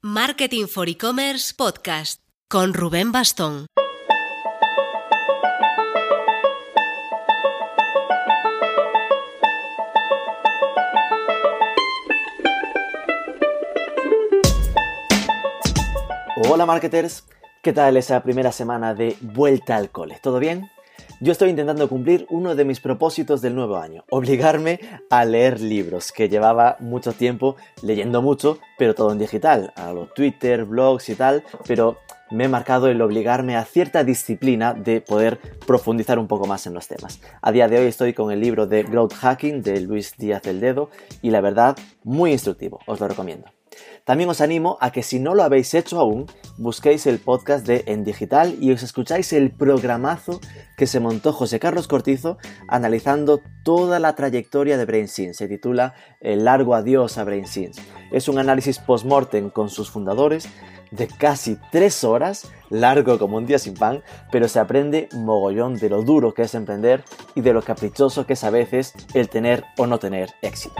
Marketing for E-Commerce Podcast con Rubén Bastón. Hola marketers, ¿qué tal esa primera semana de vuelta al cole? ¿Todo bien? Yo estoy intentando cumplir uno de mis propósitos del nuevo año, obligarme a leer libros, que llevaba mucho tiempo leyendo mucho, pero todo en digital, a los Twitter, blogs y tal, pero me he marcado el obligarme a cierta disciplina de poder profundizar un poco más en los temas. A día de hoy estoy con el libro de Growth Hacking de Luis Díaz del Dedo y la verdad, muy instructivo, os lo recomiendo. También os animo a que si no lo habéis hecho aún, busquéis el podcast de En Digital y os escucháis el programazo que se montó José Carlos Cortizo analizando toda la trayectoria de BrainSense. Se titula El largo adiós a BrainSense. Es un análisis post-mortem con sus fundadores de casi tres horas, largo como un día sin pan, pero se aprende mogollón de lo duro que es emprender y de lo caprichoso que es a veces el tener o no tener éxito.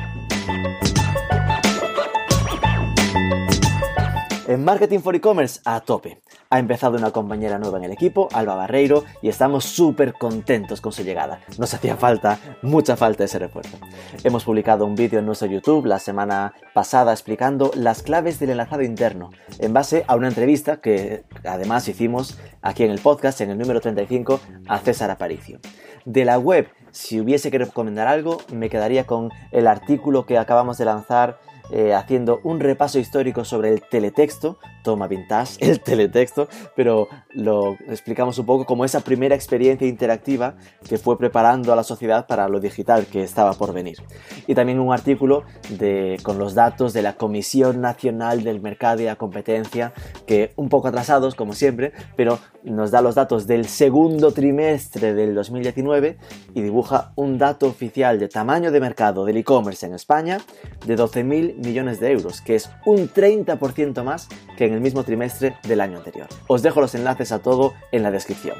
En Marketing for E-Commerce a tope. Ha empezado una compañera nueva en el equipo, Alba Barreiro, y estamos súper contentos con su llegada. Nos hacía falta, mucha falta ese refuerzo. Hemos publicado un vídeo en nuestro YouTube la semana pasada explicando las claves del enlazado interno, en base a una entrevista que además hicimos aquí en el podcast, en el número 35, a César Aparicio. De la web, si hubiese que recomendar algo, me quedaría con el artículo que acabamos de lanzar eh, haciendo un repaso histórico sobre el teletexto, toma vintage, el teletexto, pero lo explicamos un poco como esa primera experiencia interactiva que fue preparando a la sociedad para lo digital que estaba por venir. Y también un artículo de, con los datos de la Comisión Nacional del Mercado y la Competencia, que un poco atrasados como siempre, pero nos da los datos del segundo trimestre del 2019 y dibuja un dato oficial de tamaño de mercado del e-commerce en España de 12.000 millones de euros, que es un 30% más que en el mismo trimestre del año anterior. Os dejo los enlaces a todo en la descripción.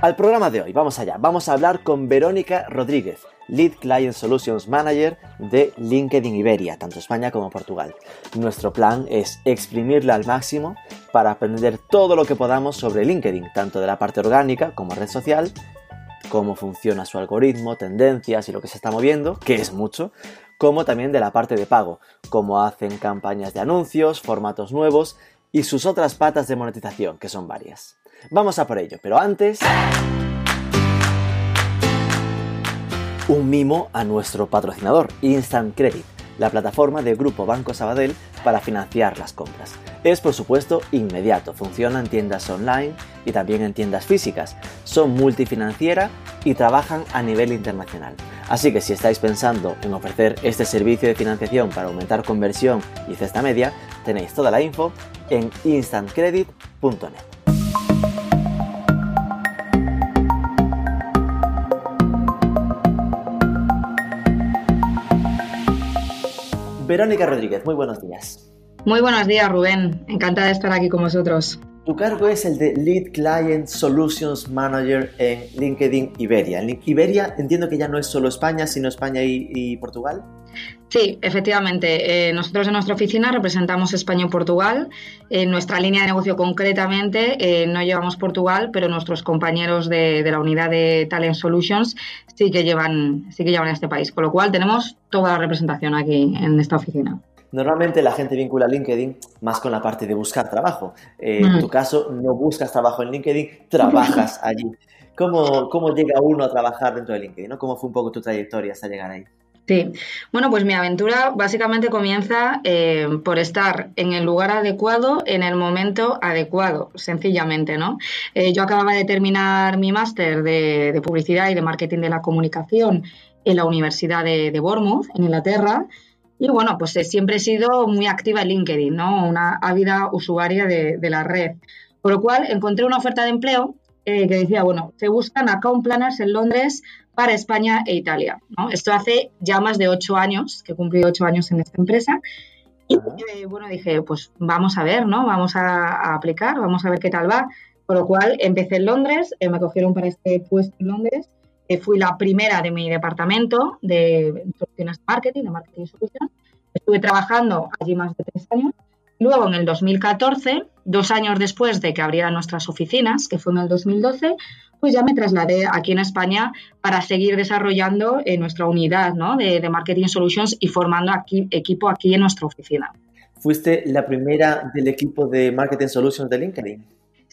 Al programa de hoy, vamos allá. Vamos a hablar con Verónica Rodríguez, Lead Client Solutions Manager de LinkedIn Iberia, tanto España como Portugal. Nuestro plan es exprimirla al máximo para aprender todo lo que podamos sobre LinkedIn, tanto de la parte orgánica como red social, cómo funciona su algoritmo, tendencias y lo que se está moviendo, que es mucho, como también de la parte de pago, cómo hacen campañas de anuncios, formatos nuevos y sus otras patas de monetización, que son varias. Vamos a por ello, pero antes... Un mimo a nuestro patrocinador, Instant Credit, la plataforma de Grupo Banco Sabadell para financiar las compras. Es por supuesto inmediato, funciona en tiendas online y también en tiendas físicas. Son multifinanciera y trabajan a nivel internacional. Así que si estáis pensando en ofrecer este servicio de financiación para aumentar conversión y cesta media, tenéis toda la info en instantcredit.net. Verónica Rodríguez, muy buenos días. Muy buenos días, Rubén. Encantada de estar aquí con vosotros. Tu cargo es el de Lead Client Solutions Manager en LinkedIn Iberia. En Iberia entiendo que ya no es solo España, sino España y, Portugal. Sí, efectivamente. Eh, nosotros en nuestra oficina representamos España y Portugal. En nuestra línea de negocio concretamente eh, no llevamos Portugal, pero nuestros compañeros de, de, la unidad de Talent Solutions sí que llevan, sí que llevan a este país. Con lo cual tenemos toda la representación aquí en esta oficina. Normalmente la gente vincula LinkedIn más con la parte de buscar trabajo. Eh, en tu caso, no buscas trabajo en LinkedIn, trabajas allí. ¿Cómo, ¿Cómo llega uno a trabajar dentro de LinkedIn? ¿Cómo fue un poco tu trayectoria hasta llegar ahí? Sí, bueno, pues mi aventura básicamente comienza eh, por estar en el lugar adecuado, en el momento adecuado, sencillamente, ¿no? Eh, yo acababa de terminar mi máster de, publicidad y de marketing de la comunicación en la Universidad de, de Bournemouth, en Inglaterra, y bueno, pues eh, siempre he sido muy activa en LinkedIn, ¿no? Una ávida usuaria de, la red. Por lo cual encontré una oferta de empleo que decía, bueno, se buscan account planners en Londres para España e Italia. ¿no? Esto hace ya más de ocho años, que he cumplido ocho años en esta empresa. Y eh, bueno, dije, pues vamos a ver, ¿no? Vamos a, aplicar, vamos a ver qué tal va. Por lo cual empecé en Londres, me cogieron para este puesto en Londres eh, fui la primera de mi departamento de soluciones de marketing, de marketing solutions. Estuve trabajando allí más de tres años. Luego, en el 2014, dos años después de que abrieran nuestras oficinas, que fue en el 2012, pues ya me trasladé aquí en España para seguir desarrollando eh, nuestra unidad de, de, Marketing Solutions y formando aquí, equipo aquí en nuestra oficina. ¿Fuiste la primera del equipo de Marketing Solutions de LinkedIn?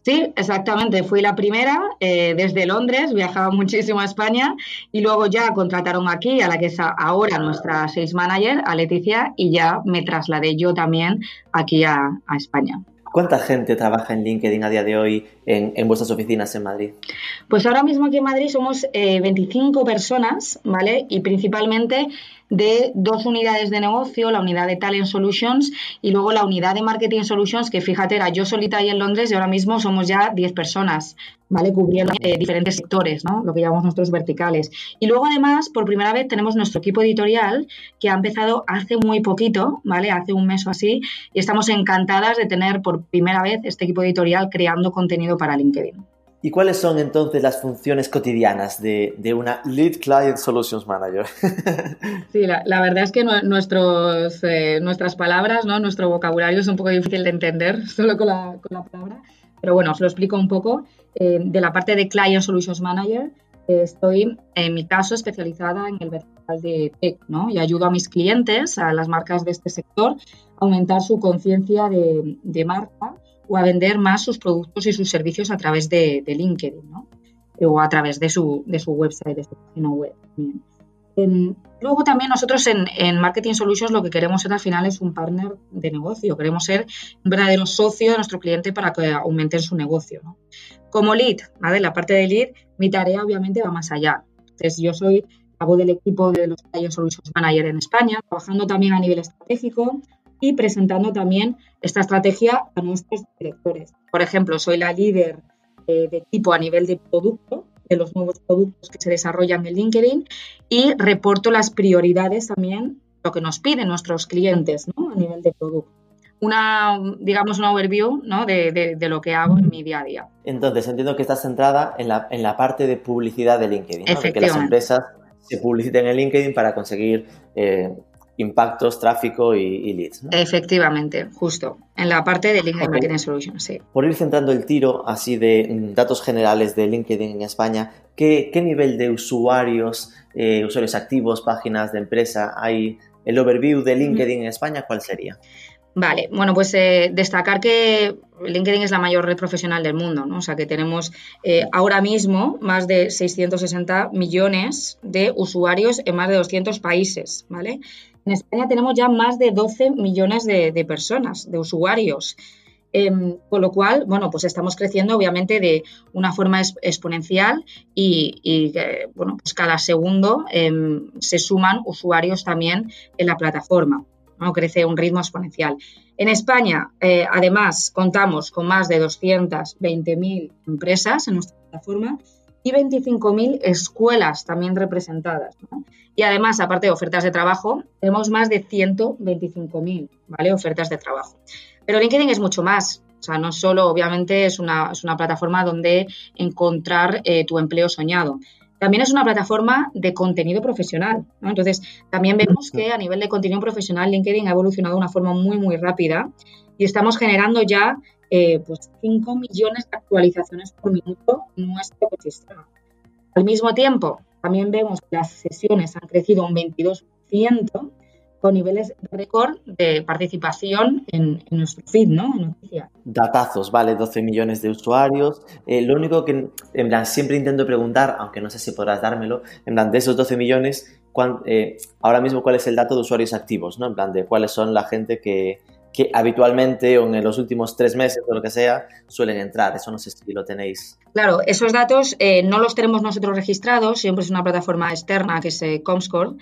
Sí, exactamente. Fui la primera eh, desde Londres, viajaba muchísimo a España y luego ya contrataron aquí a la que es ahora nuestra sales manager, a Leticia, y ya me trasladé yo también aquí a, España. ¿Cuánta gente trabaja en LinkedIn a día de hoy en, vuestras oficinas en Madrid? Pues ahora mismo aquí en Madrid somos 25 eh, personas, ¿vale? Y principalmente de dos unidades de negocio, la unidad de Talent Solutions y luego la unidad de Marketing Solutions, que fíjate, era yo solita ahí en Londres y ahora mismo somos ya 10 personas, ¿vale? Cubriendo eh, diferentes sectores, ¿no? Lo que llamamos nuestros verticales. Y luego además, por primera vez, tenemos nuestro equipo editorial que ha empezado hace muy poquito, ¿vale? Hace un mes o así, y estamos encantadas de tener por primera vez este equipo editorial creando contenido para LinkedIn. ¿Y cuáles son entonces las funciones cotidianas de, una Lead Client Solutions Manager? sí, la, verdad es que nuestros, eh, nuestras palabras, ¿no? nuestro vocabulario es un poco difícil de entender solo con la, con la palabra, pero bueno, os lo explico un poco. Eh, de la parte de Client Solutions Manager, eh, estoy en mi caso especializada en el vertical de tech ¿no? y ayudo a mis clientes, a las marcas de este sector, a aumentar su conciencia de, de marca o a vender más sus productos y sus servicios a través de, LinkedIn, ¿no? O a través de su, de su website, de su página web. luego también nosotros en, Marketing Solutions lo que queremos ser al final es un partner de negocio. Queremos ser un verdadero socio de nuestro cliente para que aumenten su negocio. Como lead, ¿vale? La parte de lead, mi tarea obviamente va más allá. Entonces yo soy hago del equipo de los Solutions Manager en España, trabajando también a nivel estratégico, y presentando también esta estrategia a nuestros directores. Por ejemplo, soy la líder eh, de equipo a nivel de producto, de los nuevos productos que se desarrollan en LinkedIn y reporto las prioridades también, lo que nos piden nuestros clientes ¿no? a nivel de producto. Una, digamos, una overview ¿no? de, lo que hago en mi día a día. Entonces, entiendo que estás centrada en la, en la parte de publicidad de LinkedIn, ¿no? de que las empresas se publiciten en LinkedIn para conseguir eh, impactos, tráfico y, leads. Efectivamente, justo, en la parte de LinkedIn Marketing Solutions, sí. Por ir centrando el tiro así de mm, datos generales de LinkedIn en España, ¿qué, nivel de usuarios, eh, usuarios activos, páginas de empresa hay? El overview de LinkedIn en España, ¿cuál sería? Vale, bueno, pues eh, destacar que LinkedIn es la mayor red profesional del mundo, ¿no? O sea que tenemos eh, ahora mismo más de 660 millones de usuarios en más de 200 países, ¿vale? En España tenemos ya más de 12 millones de, personas, de usuarios. Em, con lo cual, bueno, pues estamos creciendo obviamente de una forma exponencial y, bueno, pues cada segundo em, se suman usuarios también en la plataforma. ¿no? crece un ritmo exponencial. En España, eh, además, contamos con más de 220.000 empresas en nuestra plataforma y 25.000 escuelas también representadas. Y además, aparte de ofertas de trabajo, tenemos más de 125.000 ¿vale? ofertas de trabajo. Pero LinkedIn es mucho más. O sea, no solo, obviamente, es una, plataforma donde encontrar eh, tu empleo soñado. También es una plataforma de contenido profesional. Entonces, también vemos que a nivel de contenido profesional, LinkedIn ha evolucionado de una forma muy, muy rápida y estamos generando ya eh, pues 5 millones de actualizaciones por minuto en nuestro ecosistema. Al mismo tiempo, también vemos que las sesiones han crecido un 22%, con niveles récord de participación en, nuestro feed, ¿no? noticias. Datazos, vale, 12 millones de usuarios. Eh, lo único que, en plan, siempre intento preguntar, aunque no sé si podrás dármelo, en plan, de esos 12 millones, eh, ahora mismo, ¿cuál es el dato de usuarios activos, ¿no? En plan, de cuáles son la gente que, que habitualmente o en los últimos tres meses o lo que sea suelen entrar. Eso no sé si lo tenéis. Claro, esos datos eh, no los tenemos nosotros registrados, siempre es una plataforma externa que es Comscore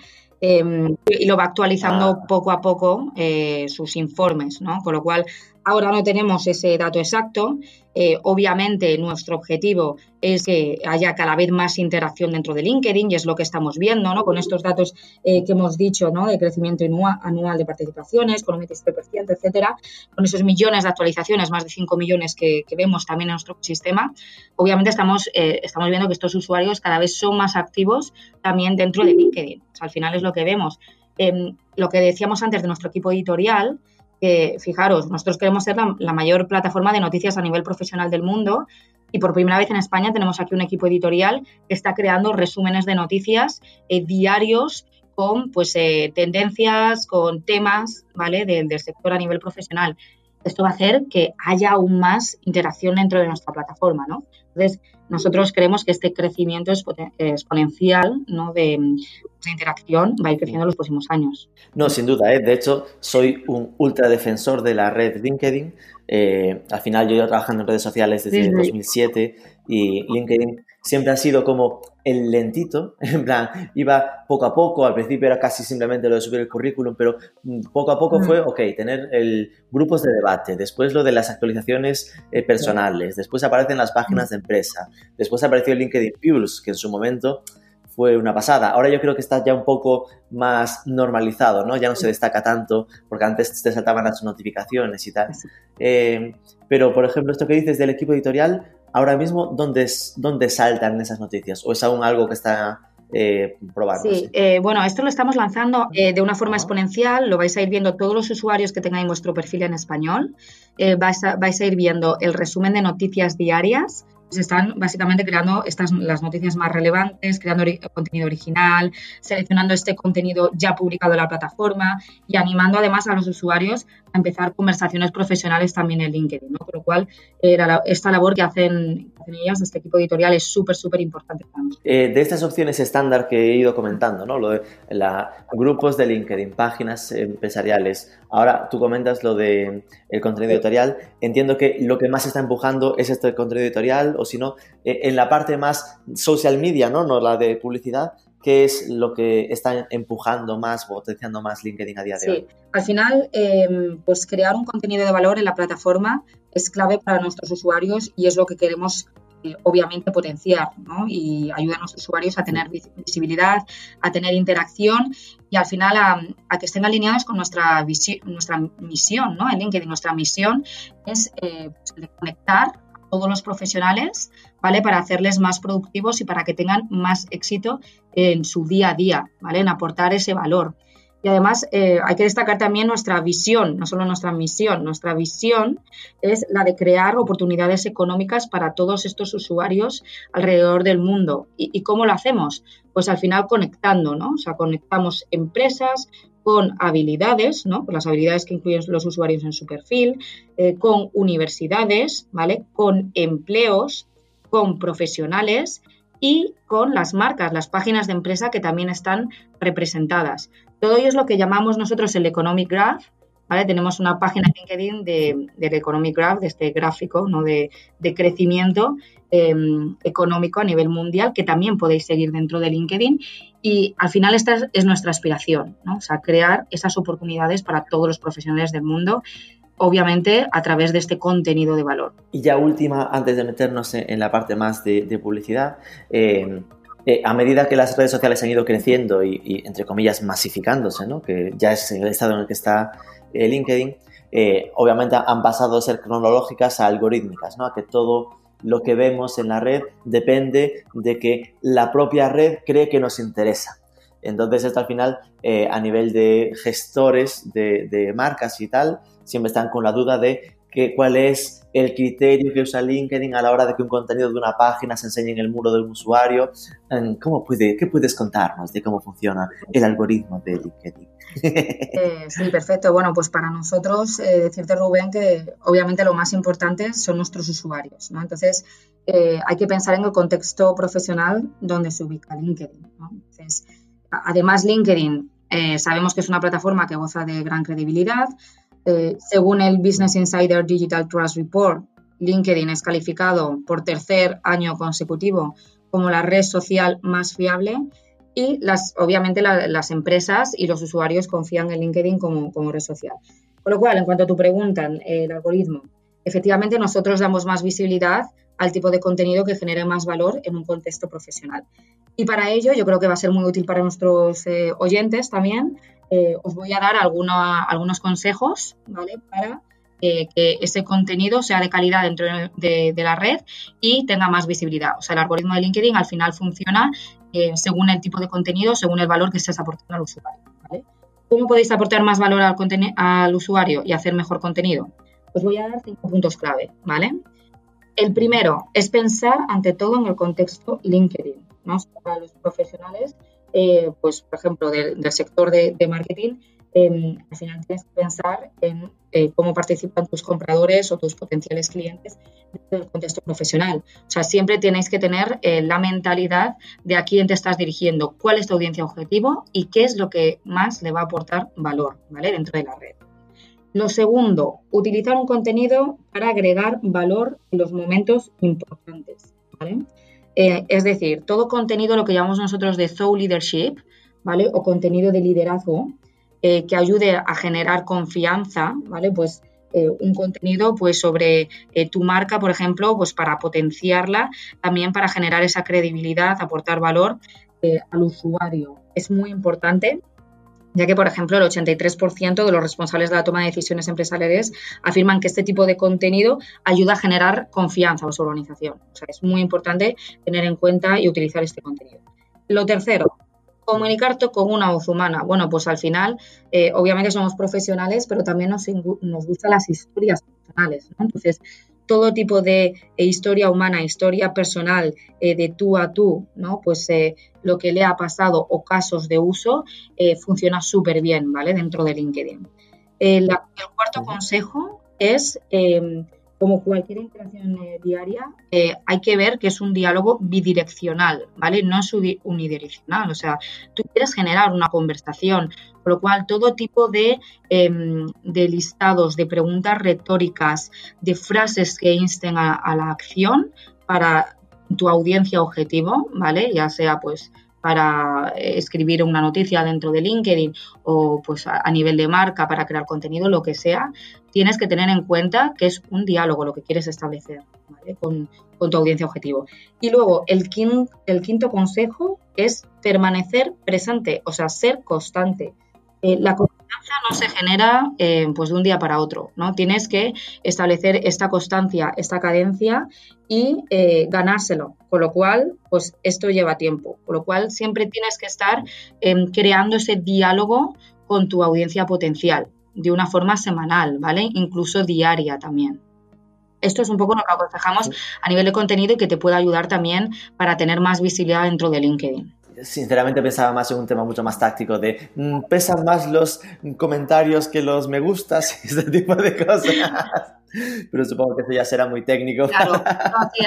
Em, y lo va actualizando ah. poco a poco eh, sus informes, ¿no? Con lo cual, Ahora no tenemos ese dato exacto. Eh, obviamente, nuestro objetivo es que haya cada vez más interacción dentro de LinkedIn y es lo que estamos viendo, ¿no? Con estos datos eh, que hemos dicho, ¿no? De crecimiento anual de participaciones, con un 27%, etcétera, con esos millones de actualizaciones, más de 5 millones que, vemos también en nuestro sistema. Obviamente, estamos, eh, estamos viendo que estos usuarios cada vez son más activos también dentro de LinkedIn. al final es lo que vemos. Em, lo que decíamos antes de nuestro equipo editorial, fijaros, nosotros queremos ser la, mayor plataforma de noticias a nivel profesional del mundo y por primera vez en España tenemos aquí un equipo editorial que está creando resúmenes de noticias eh, diarios con pues eh, tendencias, con temas, ¿vale? del sector a nivel profesional. Esto va a hacer que haya aún más interacción dentro de nuestra plataforma, ¿no? Entonces, nosotros creemos que este crecimiento exponencial ¿no? de, interacción va a ir creciendo en los próximos años. No, sin duda. ¿eh? De hecho, soy un ultra defensor de la red LinkedIn. Eh, al final, yo he ido trabajando en redes sociales desde 2007 y LinkedIn siempre ha sido como el lentito, en plan, iba poco a poco, al principio era casi simplemente lo de subir el currículum, pero mm, poco a poco fue, ok, tener el, grupos de debate, después lo de las actualizaciones eh, personales, después aparecen las páginas de empresa, después apareció el LinkedIn Pulse, que en su momento fue una pasada. Ahora yo creo que está ya un poco más normalizado, ¿no? Ya no se destaca tanto, porque antes te saltaban las notificaciones y tal. Eh, pero, por ejemplo, esto que dices del equipo editorial, ahora mismo, ¿dónde, dónde saltan esas noticias? ¿O es aún algo que está eh, Sí, eh, bueno, esto lo estamos lanzando eh, de una forma exponencial, lo vais a ir viendo todos los usuarios que tengáis vuestro perfil en español, vais, vais a ir viendo el resumen de noticias diarias, se están básicamente creando estas, las noticias más relevantes, creando contenido original, seleccionando este contenido ya publicado en la plataforma y animando además a los usuarios a empezar conversaciones profesionales también en LinkedIn, ¿no? Por lo cual, esta labor que hacen, ellas, este equipo editorial, es súper, súper importante para nosotros. Eh, de estas opciones estándar que he ido comentando, ¿no? Lo de la, grupos de LinkedIn, páginas empresariales, ahora tú comentas lo de el contenido editorial, entiendo que lo que más está empujando es este contenido editorial o si no, eh, en la parte más social media, ¿no? No la de publicidad, ¿qué es lo que está empujando más, potenciando más LinkedIn a día de hoy? Al final, em, pues crear un contenido de valor en la plataforma es clave para nuestros usuarios y es lo que queremos eh, obviamente potenciar ¿no? y ayudar a los usuarios a tener visibilidad, a tener interacción y al final a, que estén alineados con nuestra, nuestra misión ¿no? en LinkedIn. Nuestra misión es eh, pues, conectar todos los profesionales, ¿vale? Para hacerles más productivos y para que tengan más éxito en su día a día, ¿vale? En aportar ese valor. Y además eh, hay que destacar también nuestra visión, no solo nuestra misión, nuestra visión es la de crear oportunidades económicas para todos estos usuarios alrededor del mundo. ¿Y, cómo lo hacemos? Pues al final conectando, ¿no? O sea, conectamos empresas, con habilidades, ¿no? Con las habilidades que incluyen los usuarios en su perfil, eh, con universidades, ¿vale? Con empleos, con profesionales y con las marcas, las páginas de empresa que también están representadas. Todo ello es lo que llamamos nosotros el Economic Graph. Tenemos una página en LinkedIn de, del Economic Graph, de este gráfico de crecimiento em, económico a nivel mundial, que también podéis seguir dentro de LinkedIn. Y al final esta es, nuestra aspiración, ¿no? o sea, crear esas oportunidades para todos los profesionales del mundo obviamente a través de este contenido de valor. Y ya última, antes de meternos en, la parte más de, publicidad, em, eh, a medida que las redes sociales han ido creciendo y, entre comillas, masificándose, ¿no? que ya es el estado en el que está eh, LinkedIn, eh, obviamente han pasado de ser cronológicas a algorítmicas, ¿no? a que todo lo que vemos en la red depende de que la propia red cree que nos interesa. Entonces, esto al final, a nivel de gestores de, de, marcas y tal, siempre están con la duda de que, cuál es el criterio que usa LinkedIn a la hora de que un contenido de una página se enseñe en el muro de un usuario. ¿Cómo puede, ¿Qué puedes contarnos de cómo funciona el algoritmo de LinkedIn? Eh, sí, perfecto. Bueno, pues para nosotros, eh, decirte Rubén que obviamente lo más importante son nuestros usuarios, ¿no? Entonces, eh, hay que pensar en el contexto profesional donde se ubica LinkedIn, ¿no? Entonces, además LinkedIn sabemos que es una plataforma que goza de gran credibilidad, eh, según el Business Insider Digital Trust Report, LinkedIn es calificado por tercer año consecutivo como la red social más fiable y las, obviamente las empresas y los usuarios confían en LinkedIn como, red social. Con lo cual, en cuanto a tu pregunta, el algoritmo, efectivamente nosotros damos más visibilidad al tipo de contenido que genere más valor en un contexto profesional. Y para ello yo creo que va a ser muy útil para nuestros eh, oyentes también. Eh, os voy a dar algunos consejos para eh, que ese contenido sea de calidad dentro de, la red y tenga más visibilidad. O sea, el algoritmo de LinkedIn al final funciona según el tipo de contenido, según el valor que estés aportando al usuario. ¿Cómo podéis aportar más valor al, al usuario y hacer mejor contenido? Os voy a dar cinco puntos clave, ¿vale? El primero es pensar ante todo en el contexto LinkedIn. ¿no? Para los profesionales, eh, pues por ejemplo, del, sector de, marketing, em, al final tienes que pensar en eh, cómo participan tus compradores o tus potenciales clientes en el contexto profesional. O sea, siempre tienes que tener eh, la mentalidad de a quién te estás dirigiendo, cuál es tu audiencia objetivo y qué es lo que más le va a aportar valor ¿vale? dentro de la red. Lo segundo, utilizar un contenido para agregar valor en los momentos importantes. Eh, es decir, todo contenido, lo que llamamos nosotros de thought leadership, ¿vale? O contenido de liderazgo eh, que ayude a generar confianza, ¿vale? Pues eh, un contenido pues sobre tu marca, por ejemplo, pues para potenciarla, también para generar esa credibilidad, aportar valor al usuario. Es muy importante ya que, por ejemplo, el 83% de los responsables de la toma de decisiones empresariales afirman que este tipo de contenido ayuda a generar confianza en su organización. O sea, es muy importante tener en cuenta y utilizar este contenido. Lo tercero, comunicarte con una voz humana. Bueno, pues al final, eh, obviamente somos profesionales, pero también nos, nos gustan las historias personales. Entonces, todo tipo de eh, historia humana, historia personal, eh, de tú a tú, ¿no? Pues eh, lo que le ha pasado o casos de uso funciona súper bien, ¿vale? Dentro de LinkedIn. el cuarto consejo es em, como cualquier interacción eh, diaria, eh, hay que ver que es un diálogo bidireccional, ¿vale? No es unidireccional. O sea, tú quieres generar una conversación, por lo cual todo tipo de, em, de listados, de preguntas retóricas, de frases que insten a, a la acción para tu audiencia objetivo, ¿vale? Ya sea pues para escribir una noticia dentro de LinkedIn o pues a, nivel de marca para crear contenido, lo que sea, tienes que tener en cuenta que es un diálogo lo que quieres establecer con, tu audiencia objetivo. Y luego el el quinto consejo es permanecer presente, o sea, ser constante. Eh, no se genera eh, pues de un día para otro, ¿no? Tienes que establecer esta constancia, esta cadencia y eh, ganárselo, con lo cual, pues esto lleva tiempo, con lo cual siempre tienes que estar em, creando ese diálogo con tu audiencia potencial de una forma semanal, ¿vale? Incluso diaria también. Esto es un poco lo que aconsejamos a nivel de contenido y que te puede ayudar también para tener más visibilidad dentro de LinkedIn sinceramente pensaba más en un tema mucho más táctico de mm, pesan más los comentarios que los me gustas y este tipo de cosas. Pero supongo que eso ya será muy técnico. Claro,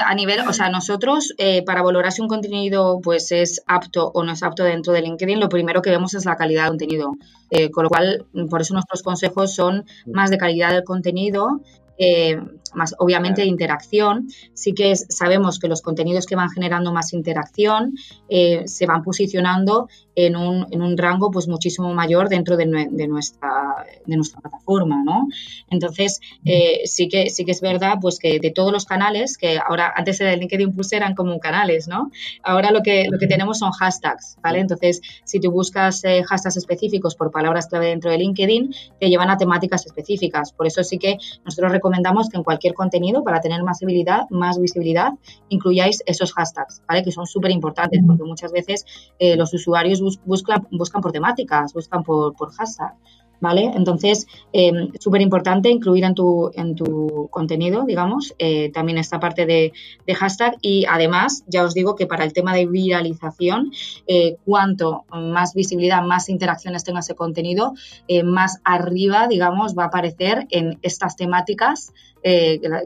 a nivel, o sea, nosotros eh, para valorar si un contenido pues es apto o no es apto dentro de LinkedIn, lo primero que vemos es la calidad del contenido. Eh, con lo cual, por eso nuestros consejos son más de calidad del contenido eh, más obviamente de interacción. Sí que sabemos que los contenidos que van generando más interacción eh, se van posicionando en un, en un, rango pues muchísimo mayor dentro de, nuestra, de nuestra plataforma, ¿no? Entonces, eh, sí, que, sí que es verdad pues que de todos los canales, que ahora antes de LinkedIn Plus eran como canales, ¿no? Ahora lo que, lo que tenemos son hashtags, ¿vale? Entonces, si tú buscas hashtags específicos por palabras clave dentro de LinkedIn, te llevan a temáticas específicas. Por eso sí que nosotros recomendamos que en cualquier contenido, para tener más visibilidad, más visibilidad incluyáis esos hashtags, ¿vale? Que son súper importantes porque muchas veces eh, los usuarios buscan, buscan por temáticas, buscan por, por hashtag. ¿vale? Entonces, eh, súper importante incluir en tu, en tu contenido, digamos, eh, también esta parte de, hashtag y además, ya os digo que para el tema de viralización, eh, cuanto más visibilidad, más interacciones tenga ese contenido, eh, más arriba, digamos, va a aparecer en estas temáticas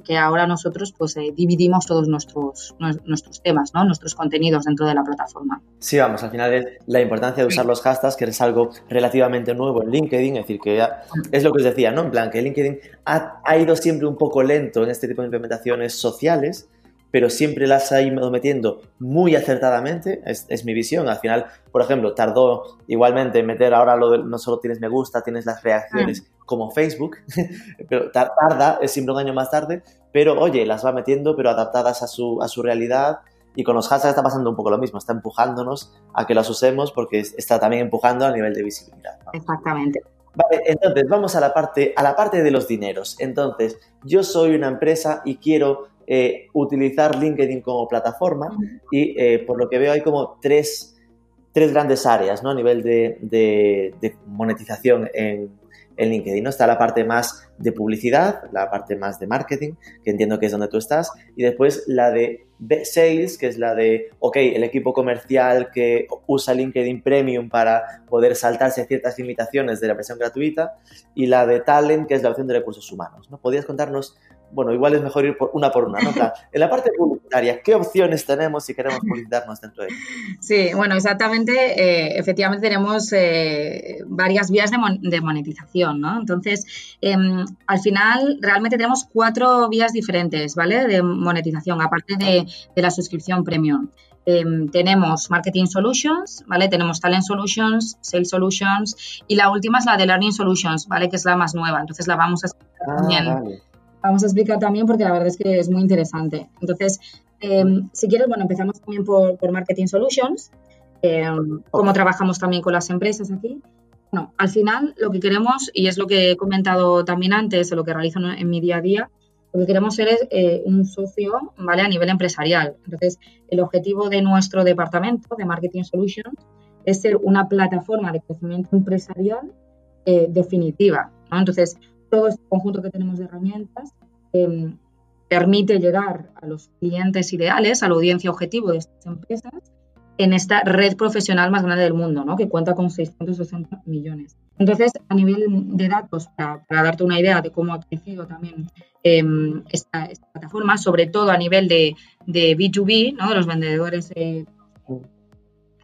que ahora nosotros pues dividimos todos nuestros, nuestros temas, ¿no? nuestros contenidos dentro de la plataforma. Sí, vamos, al final es la importancia de usar los hashtags, que es algo relativamente nuevo en LinkedIn, es decir, que es lo que os decía, ¿no? En plan, que LinkedIn ha, ido siempre un poco lento en este tipo de implementaciones sociales, pero siempre las ha ido metiendo muy acertadamente, es, mi visión. Al final, por ejemplo, tardó igualmente en meter ahora lo de no solo tienes me gusta, tienes las reacciones ah. como Facebook, pero tarda, es siempre un año más tarde, pero oye, las va metiendo, pero adaptadas a su, a su realidad. Y con los hashtags está pasando un poco lo mismo, está empujándonos a que las usemos porque está también empujando a nivel de visibilidad. Exactamente. Vale, entonces vamos a la parte, a la parte de los dineros. Entonces, yo soy una empresa y quiero eh, utilizar LinkedIn como plataforma y eh, por lo que veo hay como tres, tres grandes áreas ¿no? a nivel de, de, monetización en, en, LinkedIn. ¿no? Está la parte más de publicidad, la parte más de marketing, que entiendo que es donde tú estás, y después la de sales, que es la de, ok, el equipo comercial que usa LinkedIn Premium para poder saltarse ciertas limitaciones de la versión gratuita, y la de talent, que es la opción de recursos humanos. ¿no? ¿Podrías contarnos bueno, igual es mejor ir por una por una. En la parte publicitaria, ¿qué opciones tenemos si queremos publicitarnos dentro de ella? Sí, bueno, exactamente, eh, efectivamente tenemos eh, varias vías de, monetización, ¿no? Entonces, em, al final, realmente tenemos cuatro vías diferentes, ¿vale? De monetización, aparte de, la suscripción premium. Em, tenemos Marketing Solutions, ¿vale? Tenemos Talent Solutions, Sales Solutions y la última es la de Learning Solutions, ¿vale? Que es la más nueva. Entonces la vamos a explicar ah, también vamos a explicar también porque la verdad es que es muy interesante. Entonces, em, si quieres, bueno, empezamos también por, Marketing Solutions, em, cómo trabajamos también con las empresas aquí. Bueno, al final lo que queremos, y es lo que he comentado también antes, de lo que realizo en mi día a día, lo que queremos ser es eh, un socio, ¿vale? A nivel empresarial. Entonces, el objetivo de nuestro departamento de Marketing Solutions es ser una plataforma de crecimiento empresarial eh, definitiva, ¿no? Entonces, todo este conjunto que tenemos de herramientas em, permite llegar a los clientes ideales, a la audiencia objetivo de estas empresas, en esta red profesional más grande del mundo, ¿no? que cuenta con 660 millones. Entonces, a nivel de datos, para, darte una idea de cómo ha crecido también em, esta, plataforma, sobre todo a nivel de, B2B, ¿no? los vendedores, eh,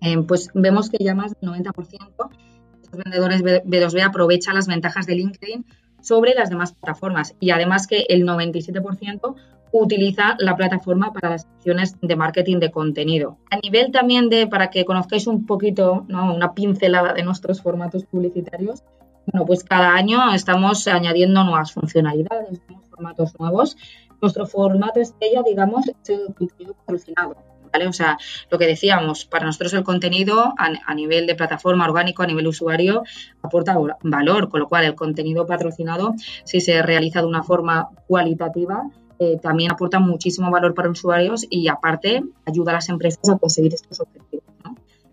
em, pues vemos que ya más del 90% de los vendedores B2B aprovechan las ventajas de LinkedIn sobre las demás plataformas y además que el 97% utiliza la plataforma para las acciones de marketing de contenido. A nivel también de, para que conozcáis un poquito, ¿no? una pincelada de nuestros formatos publicitarios, bueno, pues cada año estamos añadiendo nuevas funcionalidades, formatos nuevos. Nuestro formato estrella, digamos, es el contenido patrocinado. O sea, lo que decíamos, para nosotros el contenido a, nivel de plataforma orgánico, a nivel usuario, aporta valor, con lo cual el contenido patrocinado, si se realiza de una forma cualitativa, eh, también aporta muchísimo valor para usuarios y aparte ayuda a las empresas a conseguir estos objetivos.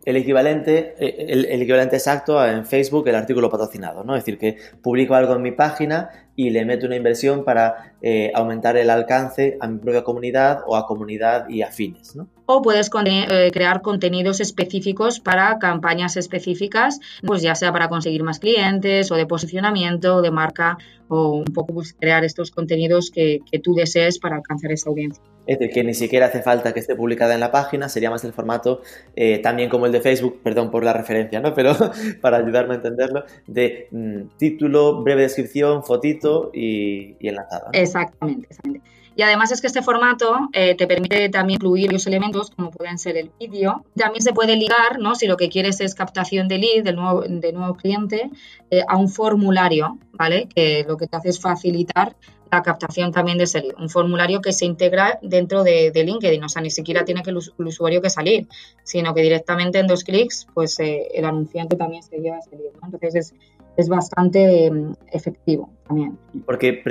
El equivalente, eh, el, equivalente exacto en Facebook, el artículo patrocinado, ¿no? Es decir, que publico algo en mi página y le meto una inversión para eh, aumentar el alcance a mi propia comunidad o a comunidad y afines, ¿no? O puedes eh, crear contenidos específicos para campañas específicas, pues ya sea para conseguir más clientes o de posicionamiento, de marca o un poco pues crear estos contenidos que, tú desees para alcanzar esa audiencia. Es decir, que ni siquiera hace falta que esté publicada en la página, sería más el formato, eh, también como el de Facebook, perdón por la referencia, ¿no? Pero para ayudarme a entenderlo, de mm, título, breve descripción, fotito y, y enlazado. Exactamente, exactamente. Y además es que este formato eh, te permite también incluir los elementos como pueden ser el vídeo. También se puede ligar, ¿no? si lo que quieres es captación de lead, del nuevo, de nuevo cliente, eh, a un formulario, ¿vale? Que lo que te hace es facilitar la captación también de ese lead. Un formulario que se integra dentro de, LinkedIn, o sea, ni siquiera tiene que el, usuario que salir, sino que directamente en dos clics, pues eh, el anunciante también se lleva ese lead. Entonces es es bastante mm, efectivo también. Porque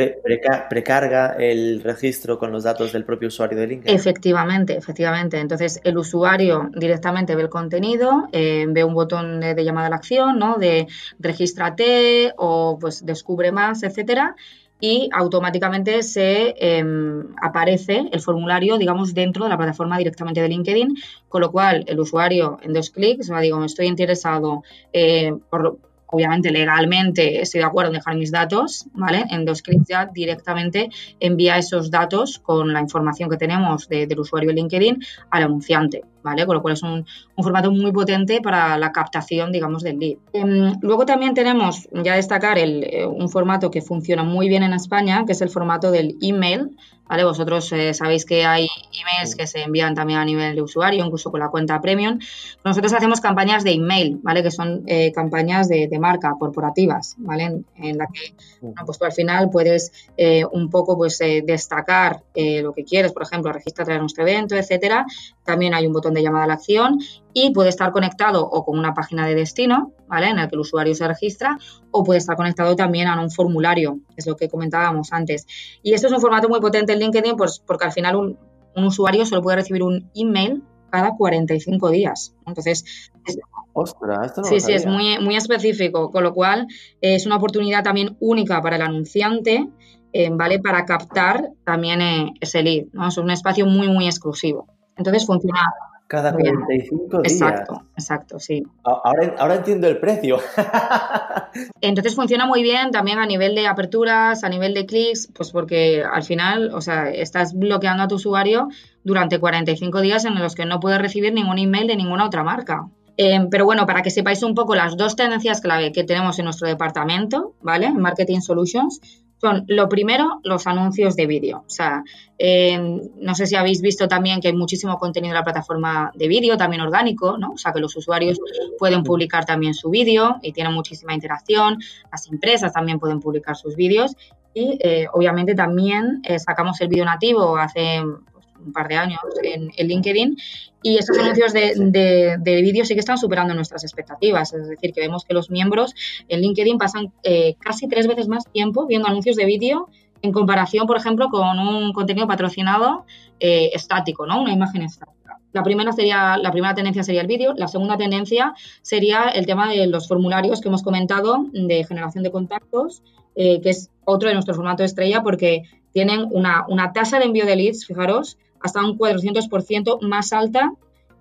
precarga el registro con los datos del propio usuario de LinkedIn. Efectivamente, efectivamente. Entonces el usuario directamente ve el contenido, eh, ve un botón de, llamada a la acción, ¿no? De regístrate o pues descubre más, etcétera y automáticamente se em, aparece el formulario, digamos, dentro de la plataforma directamente de LinkedIn, con lo cual el usuario en dos clics va, digo, estoy interesado eh, por obviamente legalmente estoy de acuerdo en dejar mis datos, ¿vale? En dos clics ya directamente envía esos datos con la información que tenemos del usuario de LinkedIn al anunciante. ¿Vale? Con lo cual es un, formato muy potente para la captación, digamos, del lead. Em, luego también tenemos, ya destacar, el, eh, un formato que funciona muy bien en España, que es el formato del email, ¿vale? Vosotros eh, sabéis que hay emails que se envían también a nivel de usuario, incluso con la cuenta premium. Nosotros hacemos campañas de email, ¿vale? Que son eh, campañas de, marca corporativas, ¿vale? En, la que, pues tú al final puedes eh, un poco, pues, destacar lo que quieres, por ejemplo, regístrate en nuestro evento, etcétera. También hay un botón de llamada a la acción y puede estar conectado o con una página de destino, ¿vale? En el que el usuario se registra, o puede estar conectado también a un formulario, es lo que comentábamos antes. Y esto es un formato muy potente en LinkedIn, pues, porque al final un, usuario solo puede recibir un email cada 45 días. Entonces, Ostras, esto no sí, sí, es muy, muy específico, con lo cual es una oportunidad también única para el anunciante, eh, ¿vale? Para captar también eh, ese lead, ¿no? Es un espacio muy, muy exclusivo. Entonces funciona, cada 45 días. Exacto, exacto, sí. Ahora, ahora entiendo el precio. Entonces funciona muy bien también a nivel de aperturas, a nivel de clics, pues porque al final, o sea, estás bloqueando a tu usuario durante 45 días en los que no puede recibir ningún email de ninguna otra marca. Eh, pero bueno, para que sepáis un poco las dos tendencias clave que tenemos en nuestro departamento, ¿vale? En Marketing Solutions, son lo primero, los anuncios de vídeo. O sea, eh, no sé si habéis visto también que hay muchísimo contenido en la plataforma de vídeo, también orgánico, ¿no? O sea, que los usuarios pueden publicar también su vídeo y tienen muchísima interacción. Las empresas también pueden publicar sus vídeos y eh, obviamente también eh, sacamos el vídeo nativo hace un par de años en, LinkedIn y estos anuncios de, de, vídeo sí que están superando nuestras expectativas. Es decir, que vemos que los miembros en LinkedIn pasan eh, casi tres veces más tiempo viendo anuncios de vídeo en comparación, por ejemplo, con un contenido patrocinado eh, estático, ¿no? Una imagen estática. La primera, sería, la primera tendencia sería el vídeo, la segunda tendencia sería el tema de los formularios que hemos comentado de generación de contactos, eh, que es otro de nuestro formato estrella porque tienen una, una tasa de envío de leads, fijaros, hasta un 400% más alta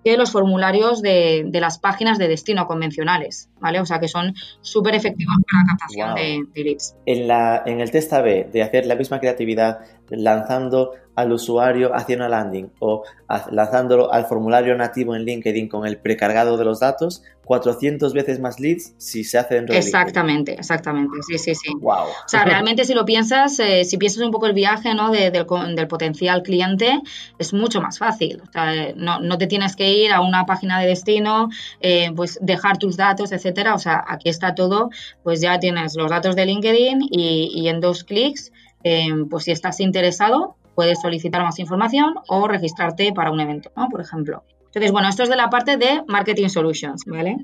que los formularios de, las páginas de destino convencionales, ¿vale? O sea que son súper efectivos para la captación de, leads. En, la, en el test A-B de hacer la misma creatividad lanzando al usuario hacia una landing o lanzándolo al formulario nativo en LinkedIn con el precargado de los datos, 400 veces más leads si se hace dentro de Exactamente, exactamente, sí, sí, sí. Wow. O sea, realmente si lo piensas, eh, si piensas un poco el viaje ¿no? del, potencial cliente, es mucho más fácil. O sea, no, no, te tienes que ir a una página de destino, eh, pues dejar tus datos, etcétera. O sea, aquí está todo, pues ya tienes los datos de LinkedIn y, y en dos clics, eh, pues si estás interesado, puedes solicitar más información o registrarte para un evento, ¿no? Por ejemplo. Entonces, bueno, esto es de la parte de Marketing Solutions, ¿vale?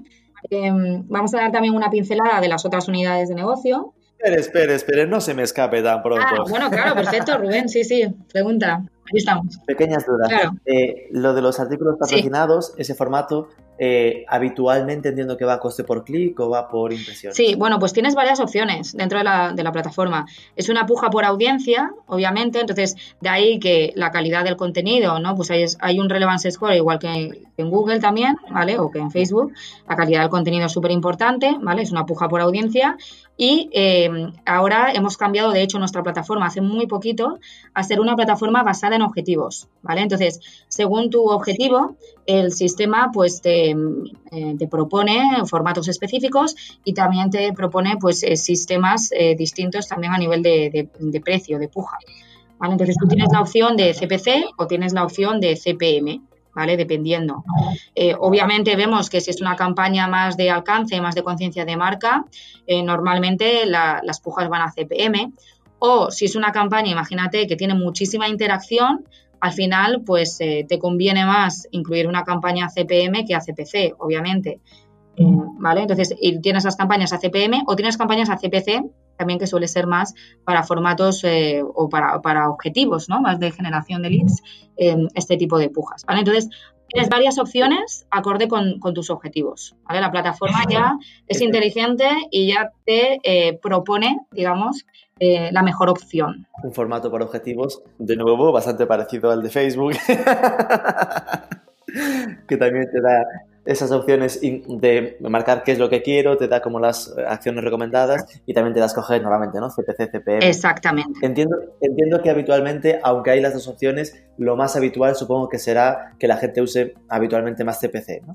Em, vamos a dar también una pincelada de las otras unidades de negocio. Espere, espere, espere, no se me escape tan pronto. Ah, bueno, claro, perfecto, Rubén, sí, sí, pregunta. Aquí estamos. Pequeñas dudas. Eh, lo de los artículos patrocinados, ese formato, eh, habitualmente entiendo que va a coste por clic o va por impresión. Sí, bueno, pues tienes varias opciones dentro de la, de la, plataforma. Es una puja por audiencia, obviamente, entonces de ahí que la calidad del contenido, ¿no? Pues hay, hay un relevance score igual que en Google también, ¿vale? O que en Facebook. La calidad del contenido es súper importante, ¿vale? Es una puja por audiencia y eh, ahora hemos cambiado, de hecho, nuestra plataforma hace muy poquito a ser una plataforma basada objetivos, ¿vale? Entonces, según tu objetivo, el sistema pues te, eh, propone formatos específicos y también te propone pues eh, sistemas distintos también a nivel de, precio, de puja. ¿vale? Entonces, tú tienes la opción de CPC o tienes la opción de CPM. ¿vale? Dependiendo. Eh, obviamente vemos que si es una campaña más de alcance, más de conciencia de marca, eh, normalmente las pujas van a CPM. O si es una campaña, imagínate, que tiene muchísima interacción, al final, pues eh, te conviene más incluir una campaña CPM que a CPC, obviamente. ¿Vale? Entonces, tienes las campañas a CPM o tienes campañas a CPC, también que suele ser más para formatos o para, para, objetivos, ¿no? Más de generación de leads este tipo de pujas. ¿vale? Entonces, tienes varias opciones acorde con, tus objetivos. ¿vale? La plataforma ya es inteligente y ya te eh, propone, digamos, eh, la mejor opción. Un formato para objetivos, de nuevo, bastante parecido al de Facebook, que también te da esas opciones de marcar qué es lo que quiero, te da como las acciones recomendadas y también te das coger normalmente, ¿no? CPC, CPM. Exactamente. Entiendo, entiendo que habitualmente, aunque hay las dos opciones, lo más habitual supongo que será que la gente use habitualmente más CPC, ¿no?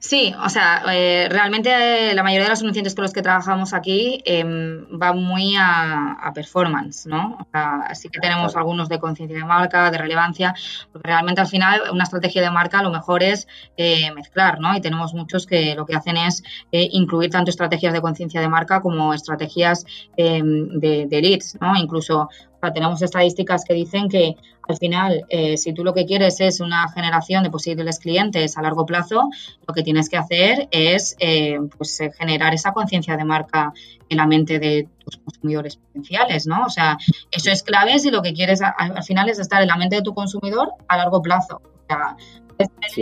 Sí, o sea, eh, realmente eh, la mayoría de los anunciantes con los que trabajamos aquí eh, va muy a, performance, ¿no? O sea, así que tenemos algunos de conciencia de marca, de relevancia, porque realmente al final una estrategia de marca lo mejor es eh, mezclar, ¿no? Y tenemos muchos que lo que hacen es incluir tanto estrategias de conciencia de marca como estrategias de, de, leads, ¿no? Incluso tenemos estadísticas que dicen que al final, eh, si tú lo que quieres es una generación de posibles clientes a largo plazo, lo que tienes que hacer es eh, pues, eh, generar esa conciencia de marca en la mente de tus consumidores potenciales, ¿no? O sea, eso es clave si lo que quieres al, final es estar en la mente de tu consumidor a largo plazo. O sea,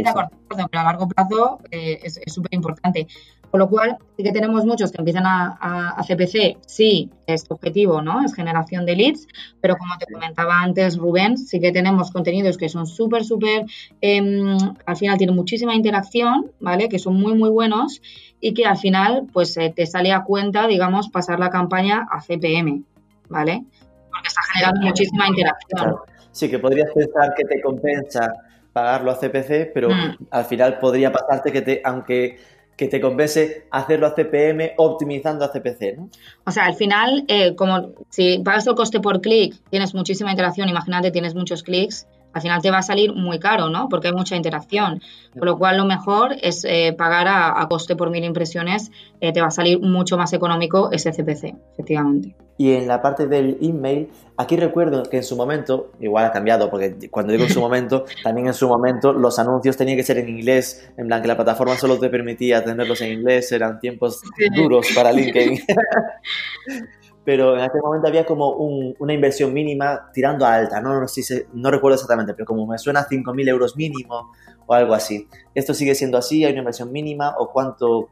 a corto plazo, pero a largo plazo es súper importante. Con lo cual, sí que tenemos muchos que empiezan a, CPC, sí, es objetivo, ¿no? Es generación de leads, pero como te comentaba antes, Rubén, sí que tenemos contenidos que son súper, súper, em, al final tienen muchísima interacción, ¿vale? Que son muy, muy buenos y que al final, pues eh, te sale a cuenta, digamos, pasar la campaña a CPM, ¿vale? Porque está generando muchísima interacción. Sí, que podrías pensar que te compensa pagarlo a CPC, pero mm. al final podría pasarte que te, aunque que te compense hacerlo a CPM optimizando a CPC, ¿no? O sea, al final, eh, como si pagas el coste por clic, tienes muchísima interacción, imagínate, tienes muchos clics, al final te va a salir muy caro, ¿no? Porque hay mucha interacción. Con lo cual, lo mejor es eh, pagar a, coste por mil impresiones, eh, te va a salir mucho más económico ese CPC, efectivamente. Y en la parte del email, aquí recuerdo que en su momento, igual ha cambiado, porque cuando digo en su momento, también en su momento los anuncios tenían que ser en inglés, en plan que la plataforma solo te permitía tenerlos en inglés, eran tiempos duros para LinkedIn. pero en aquel momento había como una inversión mínima tirando a alta, no, no, no recuerdo exactamente, pero como me suena 5.000 euros mínimo o algo así. ¿Esto sigue siendo así? ¿Hay una inversión mínima o cuánto,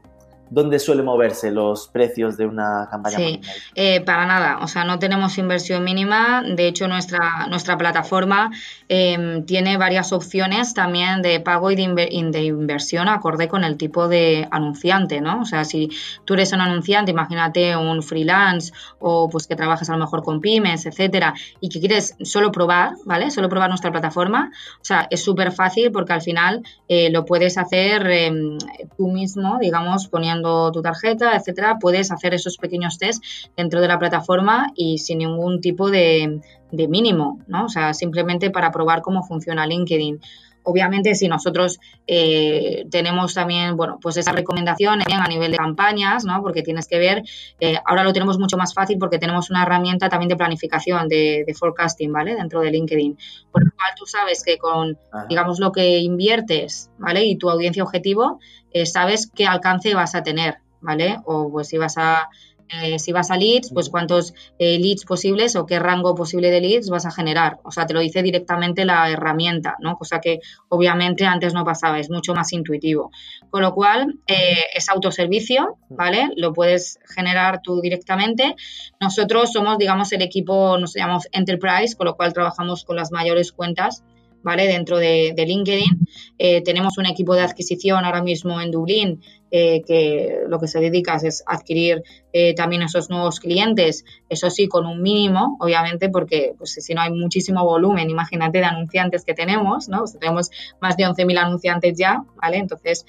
¿Dónde suele moverse los precios de una campaña? Sí, eh, para nada. O sea, no tenemos inversión mínima. De hecho, nuestra, nuestra plataforma em, tiene varias opciones también de pago y de, inversión acorde con el tipo de anunciante, ¿no? O sea, si tú eres un anunciante, imagínate un freelance o pues que trabajas a lo mejor con pymes, etcétera, y que quieres solo probar, ¿vale? Solo probar nuestra plataforma. O sea, es súper fácil porque al final eh, lo puedes hacer em, tú mismo, digamos, poniendo tu tarjeta, etcétera, puedes hacer esos pequeños test dentro de la plataforma y sin ningún tipo de, mínimo, ¿no? O sea, simplemente para probar cómo funciona LinkedIn. Obviamente, si nosotros eh, tenemos también, bueno, pues esas recomendaciones a nivel de campañas, ¿no? Porque tienes que ver, eh, ahora lo tenemos mucho más fácil porque tenemos una herramienta también de planificación, de, forecasting, ¿vale? Dentro de LinkedIn. Por lo cual tú sabes que con, digamos, lo que inviertes, ¿vale? Y tu audiencia objetivo, eh, sabes qué alcance vas a tener, ¿vale? O pues si vas a eh, si vas a leads, pues cuántos eh, leads posibles o qué rango posible de leads vas a generar. O sea, te lo dice directamente la herramienta, ¿no? Cosa que obviamente antes no pasaba, es mucho más intuitivo. Con lo cual, eh, es autoservicio, ¿vale? Lo puedes generar tú directamente. Nosotros somos, digamos, el equipo, nos llamamos Enterprise, con lo cual trabajamos con las mayores cuentas ¿vale? Dentro de, LinkedIn. Eh, tenemos un equipo de adquisición ahora mismo en Dublín eh, que lo que se dedica es adquirir eh, también esos nuevos clientes, eso sí, con un mínimo, obviamente, porque pues, si no hay muchísimo volumen, imagínate de anunciantes que tenemos, ¿no? tenemos más de 11.000 anunciantes ya, ¿vale? Entonces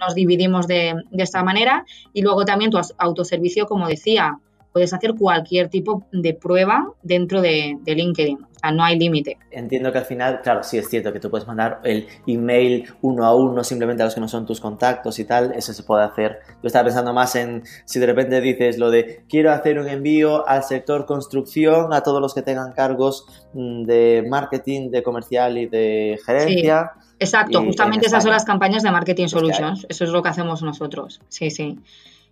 nos dividimos de esta manera y luego también tu autoservicio, como decía, puedes hacer cualquier tipo de prueba dentro de, LinkedIn. O sea, no hay límite. Entiendo que al final, claro, sí es cierto que tú puedes mandar el email uno a uno simplemente a los que no son tus contactos y tal. Eso se puede hacer. Yo estaba pensando más en si de repente dices lo de quiero hacer un envío al sector construcción a todos los que tengan cargos mm, de marketing, de comercial y de gerencia. exacto, justamente esas son las campañas de Marketing pues Solutions. Eso es lo que hacemos nosotros. Sí, sí.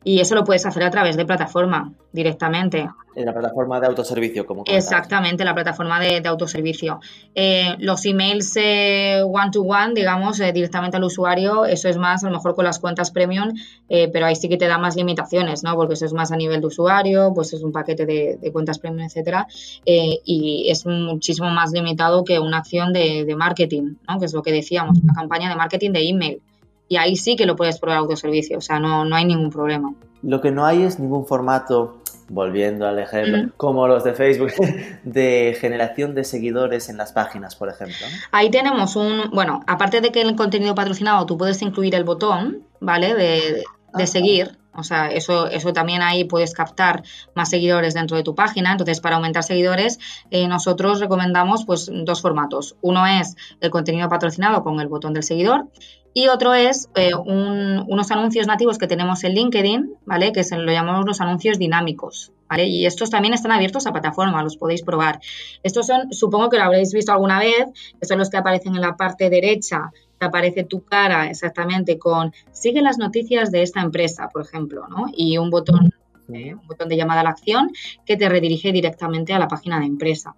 Y eso lo puedes hacer a través de plataforma directamente. En la plataforma de autoservicio, como Exactamente, la plataforma de, autoservicio. Eh, los emails eh, one-to-one, digamos, eh, directamente al usuario, eso es más a lo mejor con las cuentas premium, pero ahí sí que te da más limitaciones, ¿no? Porque eso es más a nivel de usuario, pues es un paquete de, cuentas premium, etcétera, y es muchísimo más limitado que una acción de, de marketing, ¿no? Que es lo que decíamos, una campaña de marketing de email y ahí sí que lo puedes probar autoservicio, o sea, no, no hay ningún problema. Lo que no hay es ningún formato, volviendo al ejemplo, como los de Facebook, de generación de seguidores en las páginas, por ejemplo. Ahí tenemos un, bueno, aparte de que el contenido patrocinado tú puedes incluir el botón, ¿vale? De, de ah, seguir, o sea, eso, eso también ahí puedes captar más seguidores dentro de tu página. Entonces, para aumentar seguidores, eh, nosotros recomendamos pues dos formatos. Uno es el contenido patrocinado con el botón del seguidor y otro es eh, unos anuncios nativos que tenemos en LinkedIn, ¿vale? Que se lo llamamos los anuncios dinámicos. Y estos también están abiertos a plataforma, los podéis probar. Estos son, supongo que lo habréis visto alguna vez, que son los que aparecen en la parte derecha aparece tu cara exactamente con sigue las noticias de esta empresa, por ejemplo, ¿no? Y un botón, un botón de llamada a la acción que te redirige directamente a la página de empresa.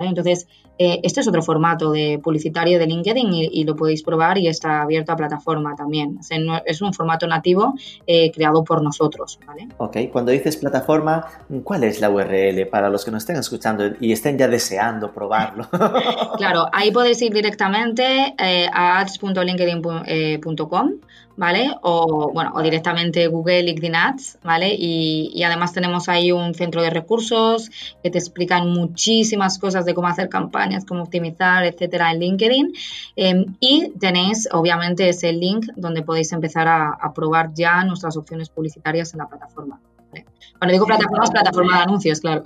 Entonces, eh, este es otro formato de publicitario de LinkedIn y, lo podéis probar y está abierto a plataforma también. es un formato nativo eh, creado por nosotros. ¿vale? Ok, cuando dices plataforma, ¿cuál es la URL para los que nos estén escuchando y estén ya deseando probarlo? claro, ahí podéis ir directamente eh, a ads.linkedin.com ¿vale? O, bueno, o directamente Google LinkedIn Ads, ¿vale? Y, además tenemos ahí un centro de recursos que te explican muchísimas cosas de cómo hacer campañas, cómo optimizar, etcétera, en LinkedIn. Em, y tenéis, obviamente, ese link donde podéis empezar a probar ya nuestras opciones publicitarias en la plataforma. Cuando digo plataformas, plataforma de anuncios, claro.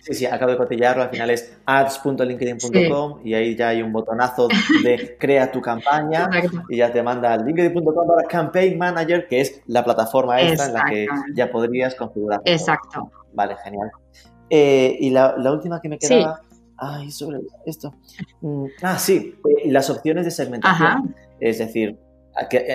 Sí, sí, acabo de cotillarlo. Al final es ads.linkedin.com y ahí ya hay un botonazo de crea tu campaña y ya te manda al linkedin.com para Campaign Manager, que es la plataforma esta en la que ya podrías configurar. Exacto. Vale, genial. Eh, y la, última que me quedaba. Ay, sobre esto. Mm, ah, sí, las opciones de segmentación. Es decir,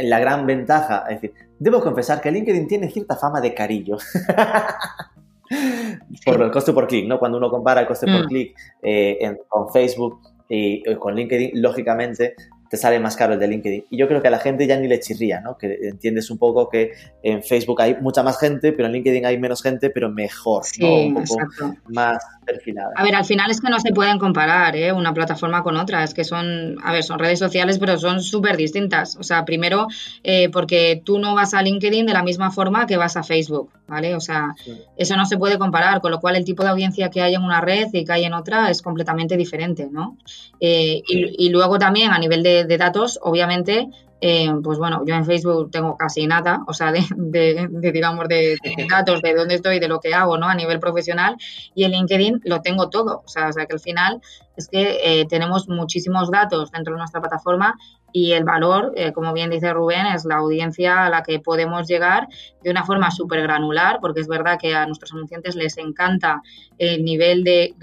la gran ventaja, es decir, debo confesar que LinkedIn tiene cierta fama de carillo. por el coste por clic, ¿no? Cuando uno compara el coste por mm. clic eh, con Facebook y, con LinkedIn, lógicamente te sale más caro el de LinkedIn. Y yo creo que a la gente ya ni le chirría, ¿no? Que entiendes un poco que en Facebook hay mucha más gente, pero en LinkedIn hay menos gente, pero mejor, ¿no? Un poco más perfilada. A ver, al final es que no se pueden comparar, ¿eh? Una plataforma con otra. Es que son, a ver, son redes sociales, pero son súper distintas. O sea, primero, eh, porque tú no vas a LinkedIn de la misma forma que vas a Facebook, ¿vale? O sea, eso no se puede comparar, con lo cual el tipo de audiencia que hay en una red y que hay en otra es completamente diferente, ¿no? Eh, y, y luego también a nivel de de, datos, obviamente, eh, pues bueno, yo en Facebook tengo casi nada, o sea, de, digamos, de, datos, de dónde estoy, de lo que hago, ¿no? A nivel profesional, y en LinkedIn lo tengo todo, o sea, o sea que al final es que eh, tenemos muchísimos datos dentro de nuestra plataforma y el valor, eh, como bien dice Rubén, es la audiencia a la que podemos llegar de una forma súper granular, porque es verdad que a nuestros anunciantes les encanta el nivel de,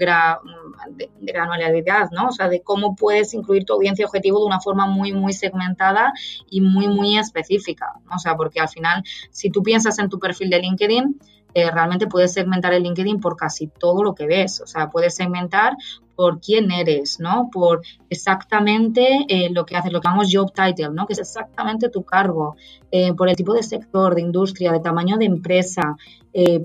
granularidad, ¿no? O sea, de cómo puedes incluir tu audiencia objetivo de una forma muy, muy segmentada y muy, muy específica, ¿no? O sea, porque al final, si tú piensas en tu perfil de LinkedIn, eh, realmente puedes segmentar el LinkedIn por casi todo lo que ves. O sea, puedes segmentar por quién eres, ¿no? Por exactamente eh, lo que haces, lo que llamamos job title, ¿no? Que es exactamente tu cargo, eh, por el tipo de sector, de industria, de tamaño de empresa,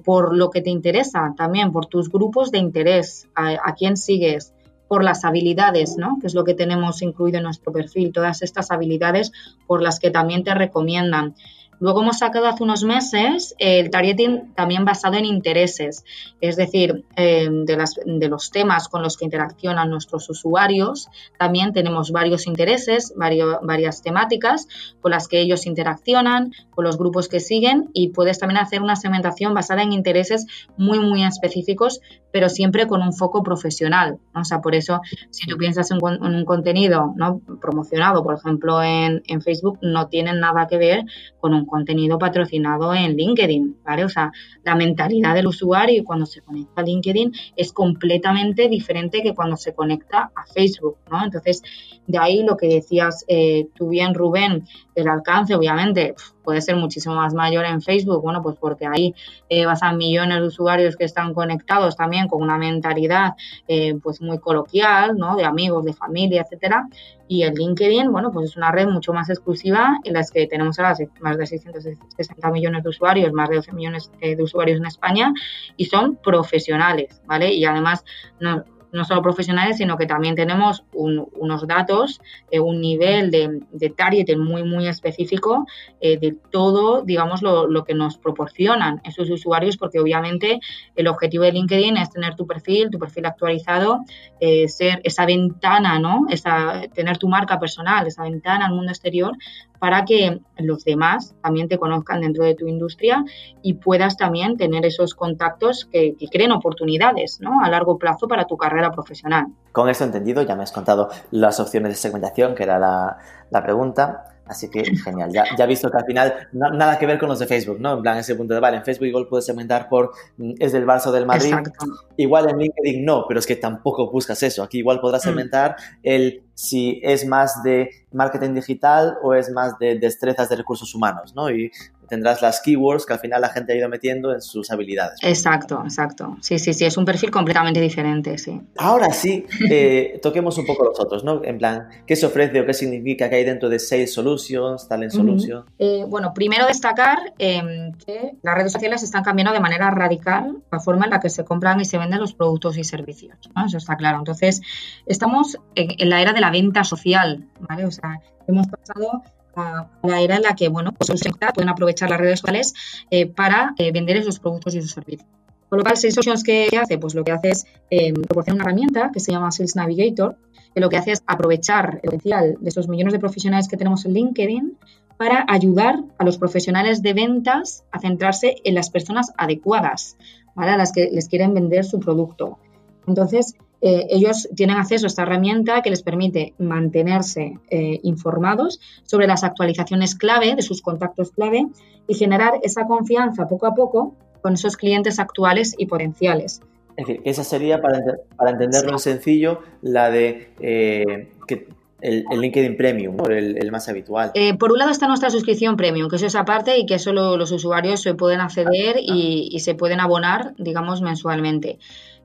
por lo que te interesa también, por tus grupos de interés, a, quién sigues por las habilidades, ¿no? Que es lo que tenemos incluido en nuestro perfil, todas estas habilidades por las que también te recomiendan. Luego hemos sacado hace unos meses el targeting también basado en intereses, es decir, eh, de, las, de, los temas con los que interaccionan nuestros usuarios. También tenemos varios intereses, varias temáticas con las que ellos interaccionan, con los grupos que siguen y puedes también hacer una segmentación basada en intereses muy, muy específicos, pero siempre con un foco profesional. O sea, por eso, si tú piensas en, un contenido ¿no? promocionado, por ejemplo, en, en Facebook, no tiene nada que ver con un contenido patrocinado en LinkedIn, ¿vale? O sea, la mentalidad del usuario cuando se conecta a LinkedIn es completamente diferente que cuando se conecta a Facebook, ¿no? Entonces, de ahí lo que decías eh, tú bien, Rubén, el alcance, obviamente, puede ser muchísimo más mayor en Facebook, bueno, pues porque ahí eh, vas a millones de usuarios que están conectados también con una mentalidad eh, pues muy coloquial, ¿no? De amigos, de familia, etcétera. Y el LinkedIn, bueno, pues es una red mucho más exclusiva en la que tenemos ahora más de 660 millones de usuarios, más de 12 millones eh, de usuarios en España y son profesionales, ¿vale? Y además no, no solo profesionales, sino que también tenemos unos datos, eh, un nivel de, de targeting muy, muy específico eh, de todo, digamos, lo, lo, que nos proporcionan esos usuarios, porque obviamente el objetivo de LinkedIn es tener tu perfil, tu perfil actualizado, eh, ser esa ventana, ¿no? Esa, tener tu marca personal, esa ventana al mundo exterior para que los demás también te conozcan dentro de tu industria y puedas también tener esos contactos que, que creen oportunidades ¿no? a largo plazo para tu carrera profesional. Con eso entendido, ya me has contado las opciones de segmentación, que era la, la pregunta. Así que genial, ya, ya he visto que al final nada que ver con los de Facebook, ¿no? En plan, ese punto de, vale, en Facebook igual puedes segmentar por mm, es del Barça o del Madrid. Exacto. Igual en LinkedIn no, pero es que tampoco buscas eso. Aquí igual podrás mm. segmentar el si es más de marketing digital o es más de destrezas de recursos humanos, ¿no? Y tendrás las keywords que al final la gente ha ido metiendo en sus habilidades. Exacto, exacto. Sí, sí, sí, es un perfil completamente diferente, sí. Ahora sí, eh, toquemos un poco los otros, ¿no? En plan, ¿qué se ofrece o qué significa que hay dentro de Sales Solutions, Talent Solutions? Uh -huh. eh, bueno, primero destacar eh, que las redes sociales están cambiando de manera radical la forma en la que se compran y se venden los productos y servicios, ¿no? Eso está claro. Entonces, estamos en, en la era de la venta social, ¿vale? O sea, hemos pasado a la era en la que, bueno, pues pueden aprovechar las redes sociales eh, para eh, vender esos productos y esos servicios. Con lo cual, Sales ¿qué hace? Pues lo que hace es eh, proporcionar una herramienta que se llama Sales Navigator, que lo que hace es aprovechar el potencial de esos millones de profesionales que tenemos en LinkedIn para ayudar a los profesionales de ventas a centrarse en las personas adecuadas, ¿vale? A las que les quieren vender su producto. Entonces, eh, ellos tienen acceso a esta herramienta que les permite mantenerse eh, informados sobre las actualizaciones clave de sus contactos clave y generar esa confianza poco a poco con esos clientes actuales y potenciales. Es decir, esa sería, para, para entenderlo sí. en sencillo, la de eh, que el, el, LinkedIn Premium, ¿no? el, el, más habitual. Eh, por un lado está nuestra suscripción Premium, que es esa parte y que solo los usuarios se pueden acceder ah, y, y, se pueden abonar, digamos, mensualmente.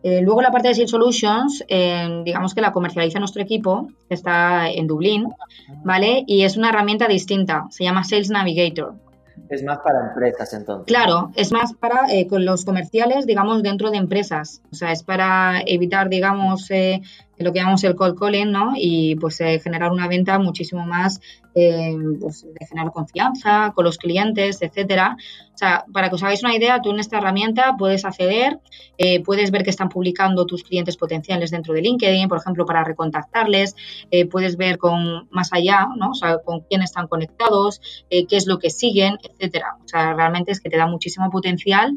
Eh, luego la parte de Sales Solutions, eh, digamos que la comercializa nuestro equipo, que está en Dublín, ¿vale? Y es una herramienta distinta, se llama Sales Navigator. Es más para empresas entonces. Claro, es más para eh, con los comerciales, digamos, dentro de empresas. O sea, es para evitar, digamos, lo que llamamos el cold calling, ¿no? Y pues generar una venta muchísimo más, eh, pues de generar confianza con los clientes, etcétera. O sea, para que os hagáis una idea, tú en esta herramienta puedes acceder, eh, puedes ver que están publicando tus clientes potenciales dentro de LinkedIn, por ejemplo, para recontactarles, eh, puedes ver con más allá, ¿no? O sea, con quién están conectados, eh, qué es lo que siguen, etcétera. O sea, realmente es que te da muchísimo potencial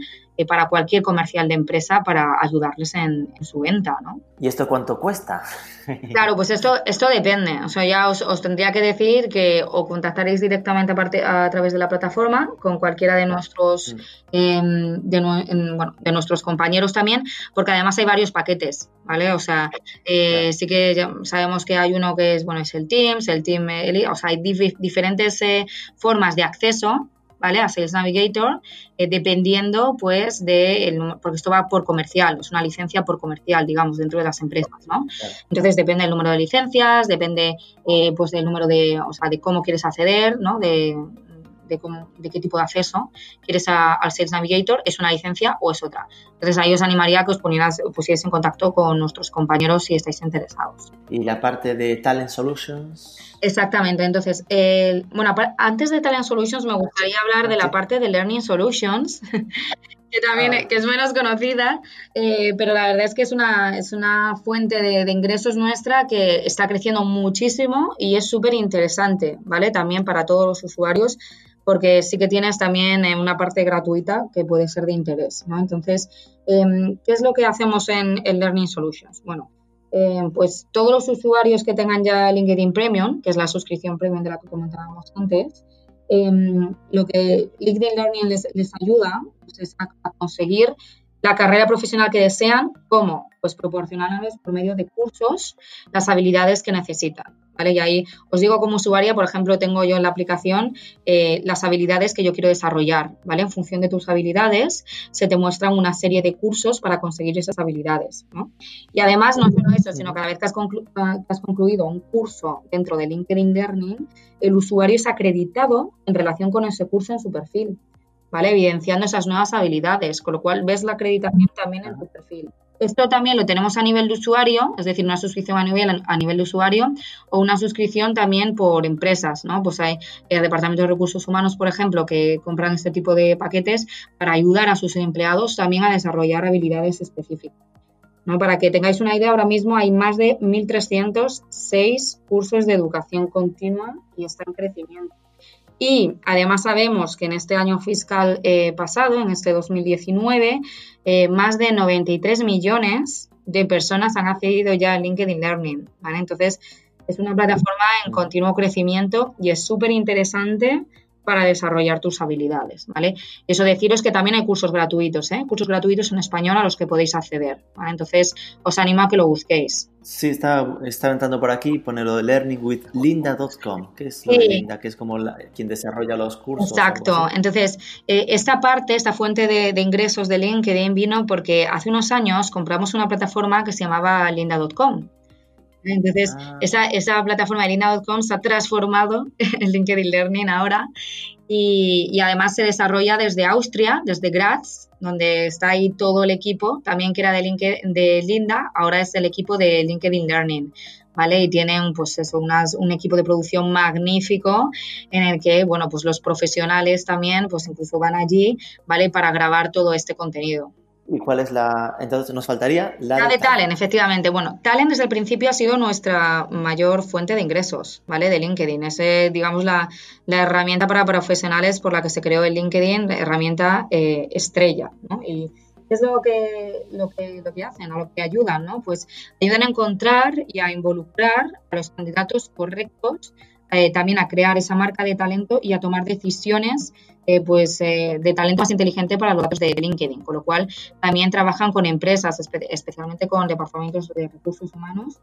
para cualquier comercial de empresa para ayudarles en, en, su venta, ¿no? ¿Y esto cuánto cuesta? claro, pues esto, esto depende. O sea, ya os, os tendría que decir que o contactaréis directamente a, parte, a, través de la plataforma con cualquiera de nuestros, mm. eh, de, en, bueno, de, nuestros compañeros también, porque además hay varios paquetes, ¿vale? O sea, eh, sí que ya sabemos que hay uno que es, bueno, es el Teams, el Team, el, o sea, hay dif diferentes eh, formas de acceso ¿vale? A Sales Navigator, eh, dependiendo, pues, de, el, porque esto va por comercial, es una licencia por comercial, digamos, dentro de las empresas, ¿no? Entonces, depende del número de licencias, depende, eh, pues, del número de, o sea, de cómo quieres acceder, ¿no? De, de, cómo, de, qué tipo de acceso quieres a, al Sales Navigator, es una licencia o es otra. Entonces ahí os animaría a que os pusierais, pusierais en contacto con nuestros compañeros si estáis interesados. ¿Y la parte de Talent Solutions? Exactamente, entonces, bueno, antes de Talent Solutions me gustaría hablar de la parte de Learning Solutions, que también ah. que es menos conocida, eh, pero la verdad es que es una, es una fuente de, de ingresos nuestra que está creciendo muchísimo y es súper interesante, ¿vale? También para todos los usuarios porque sí que tienes también eh, una parte gratuita que puede ser de interés. Entonces, eh, ¿qué es lo que hacemos en, en Learning Solutions? Bueno, eh, pues todos los usuarios que tengan ya LinkedIn Premium, que es la suscripción premium de la que comentábamos antes, lo que LinkedIn Learning les, ayuda pues, es a, a conseguir la carrera profesional que desean, ¿cómo? Pues proporcionarles por medio de cursos las habilidades que necesitan. ¿Vale? Y ahí os digo como usuaria, por ejemplo, tengo yo en la aplicación eh, las habilidades que yo quiero desarrollar, ¿vale? En función de tus habilidades, se te muestran una serie de cursos para conseguir esas habilidades, ¿no? Y además, no solo eso, sino cada vez que has, conclu que has concluido un curso dentro de LinkedIn Learning, el usuario es acreditado en relación con ese curso en su perfil. ¿vale? Evidenciando esas nuevas habilidades, con lo cual ves la acreditación también en tu perfil. Esto también lo tenemos a nivel de usuario, es decir, una suscripción a nivel, a nivel de usuario o una suscripción también por empresas, ¿no? Pues hay eh, departamentos de recursos humanos, por ejemplo, que compran este tipo de paquetes para ayudar a sus empleados también a desarrollar habilidades específicas. ¿no? Para que tengáis una idea, ahora mismo hay más de 1.306 cursos de educación continua y está en crecimiento. Y además sabemos que en este año fiscal eh, pasado, en este 2019, eh, más de 93 millones de personas han accedido ya a LinkedIn Learning. Entonces, es una plataforma en continuo crecimiento y es súper interesante para desarrollar tus habilidades, ¿vale? Eso deciros que también hay cursos gratuitos, ¿eh? Cursos gratuitos en español a los que podéis acceder, Entonces, os animo a que lo busquéis. Sí, está, está entrando por aquí, pone lo de learningwithlinda.com, que es lo de Linda, que es como quien desarrolla los cursos. Exacto, entonces, eh, esta parte, esta fuente de, de, ingresos de LinkedIn vino porque hace unos años compramos una plataforma que se llamaba linda.com, entonces, ah. esa, esa, plataforma de Lina.com se ha transformado en LinkedIn Learning ahora y, además se desarrolla desde Austria, desde Graz, donde está ahí todo el equipo, también que era de, LinkedIn, de Linda, ahora es el equipo de LinkedIn Learning. ¿Vale? Y tienen pues eso, un equipo de producción magnífico en el que, bueno, pues los profesionales también pues incluso van allí, ¿vale? Para grabar todo este contenido. ¿Y cuál es la...? Entonces nos faltaría la, de, Talent. efectivamente. Bueno, Talent desde el principio ha sido nuestra mayor fuente de ingresos, ¿vale? De LinkedIn. Es, digamos, la, herramienta para profesionales por la que se creó el LinkedIn, la herramienta eh, estrella, ¿no? Y ¿qué es lo que, lo, que, lo que hacen o lo que ayudan, ¿no? Pues ayudan a encontrar y a involucrar a los candidatos correctos eh, también a crear esa marca de talento y a tomar decisiones eh, pues, eh, de talento más inteligente para los datos de LinkedIn. Con lo cual, también trabajan con empresas, especialmente con departamentos de recursos humanos,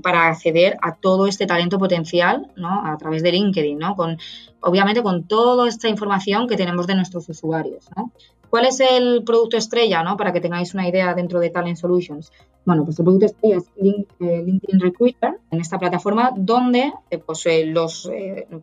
para acceder a todo este talento potencial ¿no? a través de LinkedIn, ¿no? con, obviamente con toda esta información que tenemos de nuestros usuarios. ¿no? ¿Cuál es el producto estrella, ¿no? Para que tengáis una idea dentro de Talent Solutions. Bueno, pues el producto estrella es eh, LinkedIn Recruiter, en esta plataforma donde eh, pues, eh, los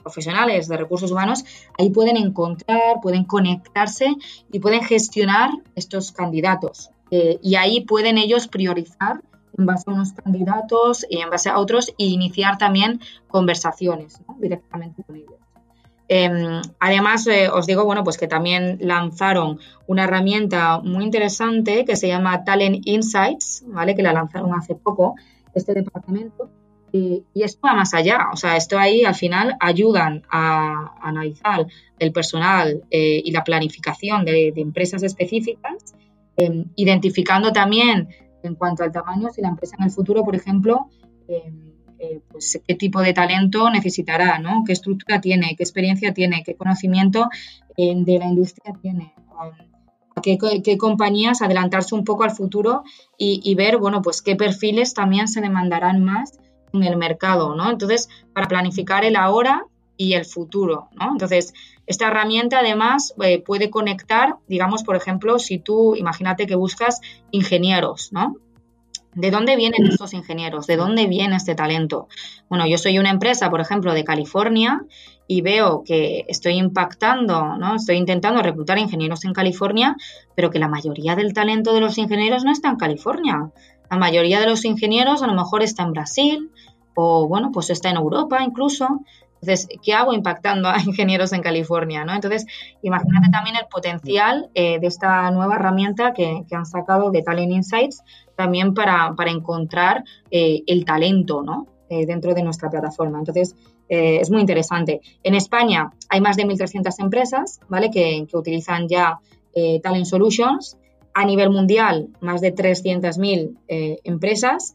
profesionales de recursos humanos ahí pueden encontrar, pueden conectarse y pueden gestionar estos candidatos. y ahí pueden ellos priorizar en base a unos candidatos y en base a otros e iniciar también conversaciones directamente con ellos. Em, además, eh, os digo, bueno, pues que también lanzaron una herramienta muy interesante que se llama Talent Insights, ¿vale? Que la lanzaron hace poco, este departamento. Y, esto va más allá, o sea, esto ahí al final ayudan a, analizar el personal eh, y la planificación de, empresas específicas, em, identificando también en cuanto al tamaño, si la empresa en el futuro, por ejemplo, em, eh, pues, qué tipo de talento necesitará, ¿no? qué estructura tiene, qué experiencia tiene, qué conocimiento eh, de la industria tiene. Qué, qué, compañías adelantarse un poco al futuro y, ver, bueno, pues qué perfiles también se demandarán más en el mercado, ¿no? Entonces, para planificar el ahora y el futuro, ¿no? Entonces, esta herramienta además eh, puede conectar, digamos, por ejemplo, si tú, imagínate que buscas ingenieros, ¿no? ¿De dónde vienen estos ingenieros? ¿De dónde viene este talento? Bueno, yo soy una empresa, por ejemplo, de California y veo que estoy impactando, ¿no? Estoy intentando reclutar ingenieros en California, pero que la mayoría del talento de los ingenieros no está en California. La mayoría de los ingenieros a lo mejor está en Brasil o, bueno, pues está en Europa incluso. Entonces, ¿qué hago impactando a ingenieros en California? ¿no? Entonces, imagínate también el potencial eh, de esta nueva herramienta que, han sacado de Talent Insights también para, encontrar eh, el talento ¿no? Eh, dentro de nuestra plataforma. Entonces, es muy interesante. En España hay más de 1.300 empresas ¿vale? que, que utilizan ya Talent Solutions. A nivel mundial, más de 300.000 empresas.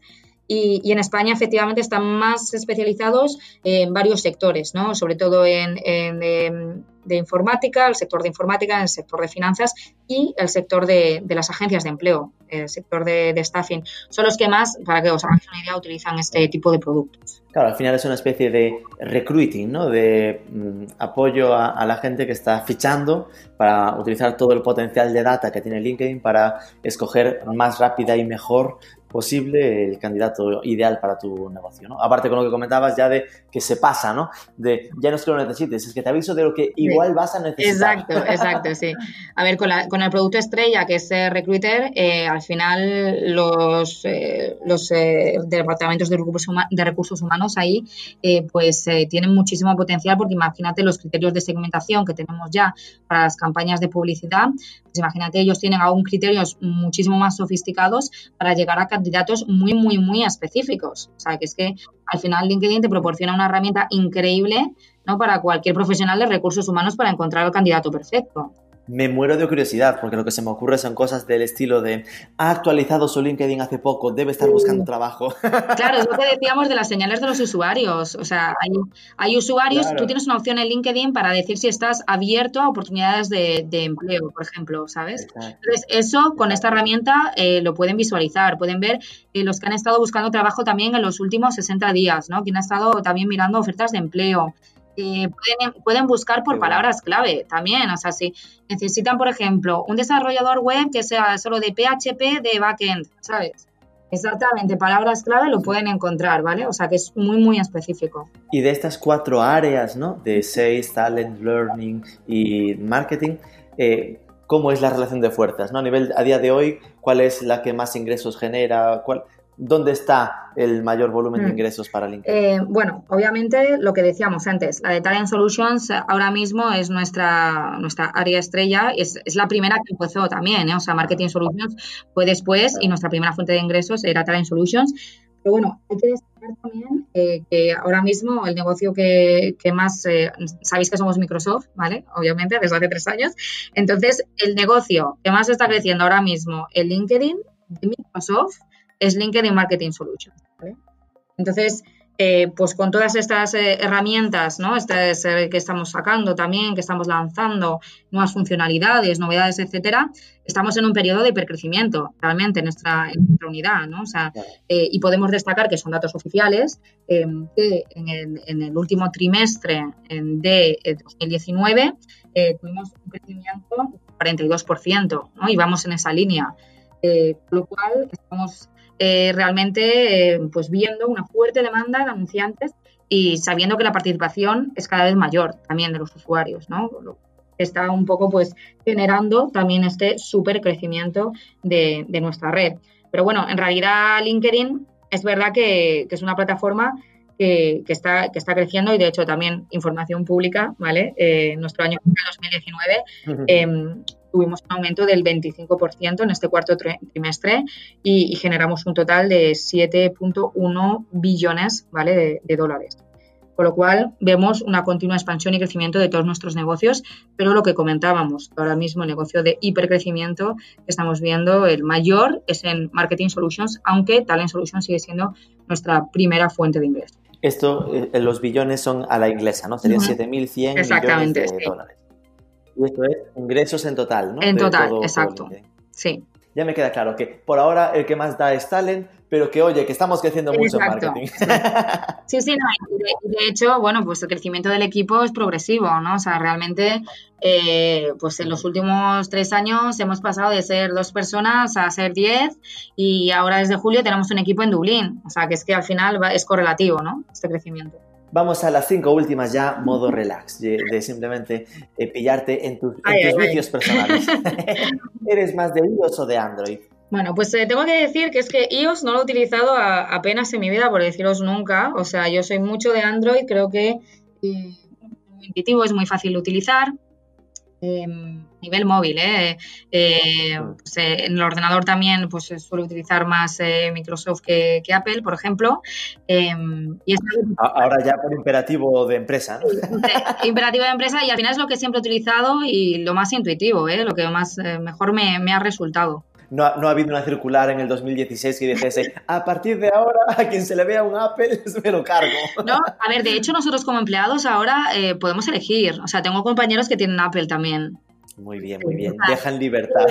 Y, en España efectivamente están más especializados en varios sectores, ¿no? sobre todo en, de, informática, el sector de informática, el sector de finanzas y el sector de, las agencias de empleo, el sector de, staffing. Son los que más, para que os hagáis una idea, utilizan este tipo de productos. Claro, al final es una especie de recruiting, ¿no? de mm, apoyo a, la gente que está fichando para utilizar todo el potencial de data que tiene LinkedIn para escoger más rápida y mejor posible el candidato ideal para tu negocio, ¿no? Aparte con lo que comentabas ya de que se pasa, ¿no? De ya no es que lo necesites, es que te aviso de lo que igual vas a necesitar. Exacto, exacto, sí. A ver, con, la, con el producto estrella que es eh, Recruiter, eh, al final los, eh, los departamentos de recursos, de recursos humanos ahí pues tienen muchísimo potencial porque imagínate los criterios de segmentación que tenemos ya para las campañas de publicidad, pues imagínate ellos tienen aún criterios muchísimo más sofisticados para llegar a candidatos muy, muy, muy específicos. O sea, que es que al final LinkedIn te proporciona una herramienta increíble ¿no? para cualquier profesional de recursos humanos para encontrar el candidato perfecto me muero de curiosidad, porque lo que se me ocurre son cosas del estilo de ha actualizado su LinkedIn hace poco, debe estar buscando trabajo. Claro, es lo que decíamos de las señales de los usuarios. O sea, hay, usuarios, tú tienes una opción en LinkedIn para decir si estás abierto a oportunidades de, empleo, por ejemplo, ¿sabes? Entonces, eso con esta herramienta eh, lo pueden visualizar, pueden ver eh, los que han estado buscando trabajo también en los últimos 60 días, ¿no? Quien ha estado también mirando ofertas de empleo. Eh, pueden, buscar por palabras clave también. O sea, si necesitan, por ejemplo, un desarrollador web que sea solo de PHP de backend, ¿sabes? Exactamente, palabras clave lo pueden encontrar, ¿vale? O sea que es muy, muy específico. Y de estas cuatro áreas, ¿no? De Sales, Talent, Learning y Marketing, eh, ¿cómo es la relación de fuerzas, ¿no? A nivel, a día de hoy, ¿cuál es la que más ingresos genera? ¿Cuál, ¿Dónde está el mayor volumen de mm. ingresos para LinkedIn? Eh, bueno, obviamente lo que decíamos antes, la de Talent Solutions ahora mismo es nuestra, nuestra área estrella, es, es la primera que empezó también, ¿eh? o sea, Marketing Solutions fue después y nuestra primera fuente de ingresos era Talent Solutions. Pero bueno, hay que destacar también eh, que ahora mismo el negocio que, que más, sabéis que somos Microsoft, ¿vale? Obviamente, desde hace tres años. Entonces, el negocio que más está creciendo ahora mismo en LinkedIn de Microsoft es LinkedIn Marketing Solutions. Entonces, eh, pues con todas estas eh, herramientas ¿no? Estas, eh, que estamos sacando también, que estamos lanzando, nuevas funcionalidades, novedades, etcétera, estamos en un periodo de hipercrecimiento realmente en nuestra, unidad. ¿no? O sea, y podemos destacar que son datos oficiales, que en el, último trimestre de 2019 tuvimos un crecimiento del 42% ¿no? y vamos en esa línea. con lo cual estamos eh, realmente eh, pues viendo una fuerte demanda de anunciantes y sabiendo que la participación es cada vez mayor también de los usuarios, ¿no? está un poco pues generando también este súper crecimiento de, nuestra red. Pero bueno, en realidad LinkedIn es verdad que, es una plataforma que, está, que está creciendo y de hecho también información pública, ¿vale? Eh, nuestro año 2019 tuvimos un aumento del 25% en este cuarto trimestre y, generamos un total de 7.1 billones ¿vale? de, dólares. Con lo cual vemos una continua expansión y crecimiento de todos nuestros negocios, pero lo que comentábamos, ahora mismo el negocio de hipercrecimiento que estamos viendo, el mayor es en Marketing Solutions, aunque Talent Solutions sigue siendo nuestra primera fuente de ingreso. Esto, eh, los billones son a la inglesa, ¿no? Serían 7.100 millones de dólares. Y esto es ingresos en total, ¿no? En total, exacto. sí. Ya me queda claro que por ahora el que más da es talent, pero que oye, que estamos creciendo mucho en marketing. Sí, sí, no, y de, hecho, bueno, pues el crecimiento del equipo es progresivo, ¿no? O sea, realmente, eh, pues en los últimos tres años hemos pasado de ser dos personas a ser diez y ahora desde julio tenemos un equipo en Dublín. O sea, que es que al final es correlativo, ¿no? Este crecimiento. Vamos a las cinco últimas ya, modo relax, de, simplemente eh, pillarte en, tus vicios personales. ¿Eres más de iOS o de Android? Bueno, pues eh, tengo que decir que es que iOS no lo he utilizado apenas en mi vida, por deciros nunca. O sea, yo soy mucho de Android, creo que eh, intuitivo, es muy fácil de utilizar. Em, nivel móvil. ¿eh? eh pues, eh, en el ordenador también pues, suele utilizar más eh, Microsoft que, Apple, por ejemplo. Em, Ahora ya por imperativo de empresa. imperativo de empresa y al final es lo que siempre he utilizado y lo más intuitivo, lo que más mejor me ha resultado no ha, no ha, habido una circular en el 2016 que dijese, a partir de ahora, a quien se le vea un Apple, me lo cargo. No, a ver, de hecho nosotros como empleados ahora eh, podemos elegir. O sea, tengo compañeros que tienen Apple también. Muy bien, muy bien. Dejan libertad.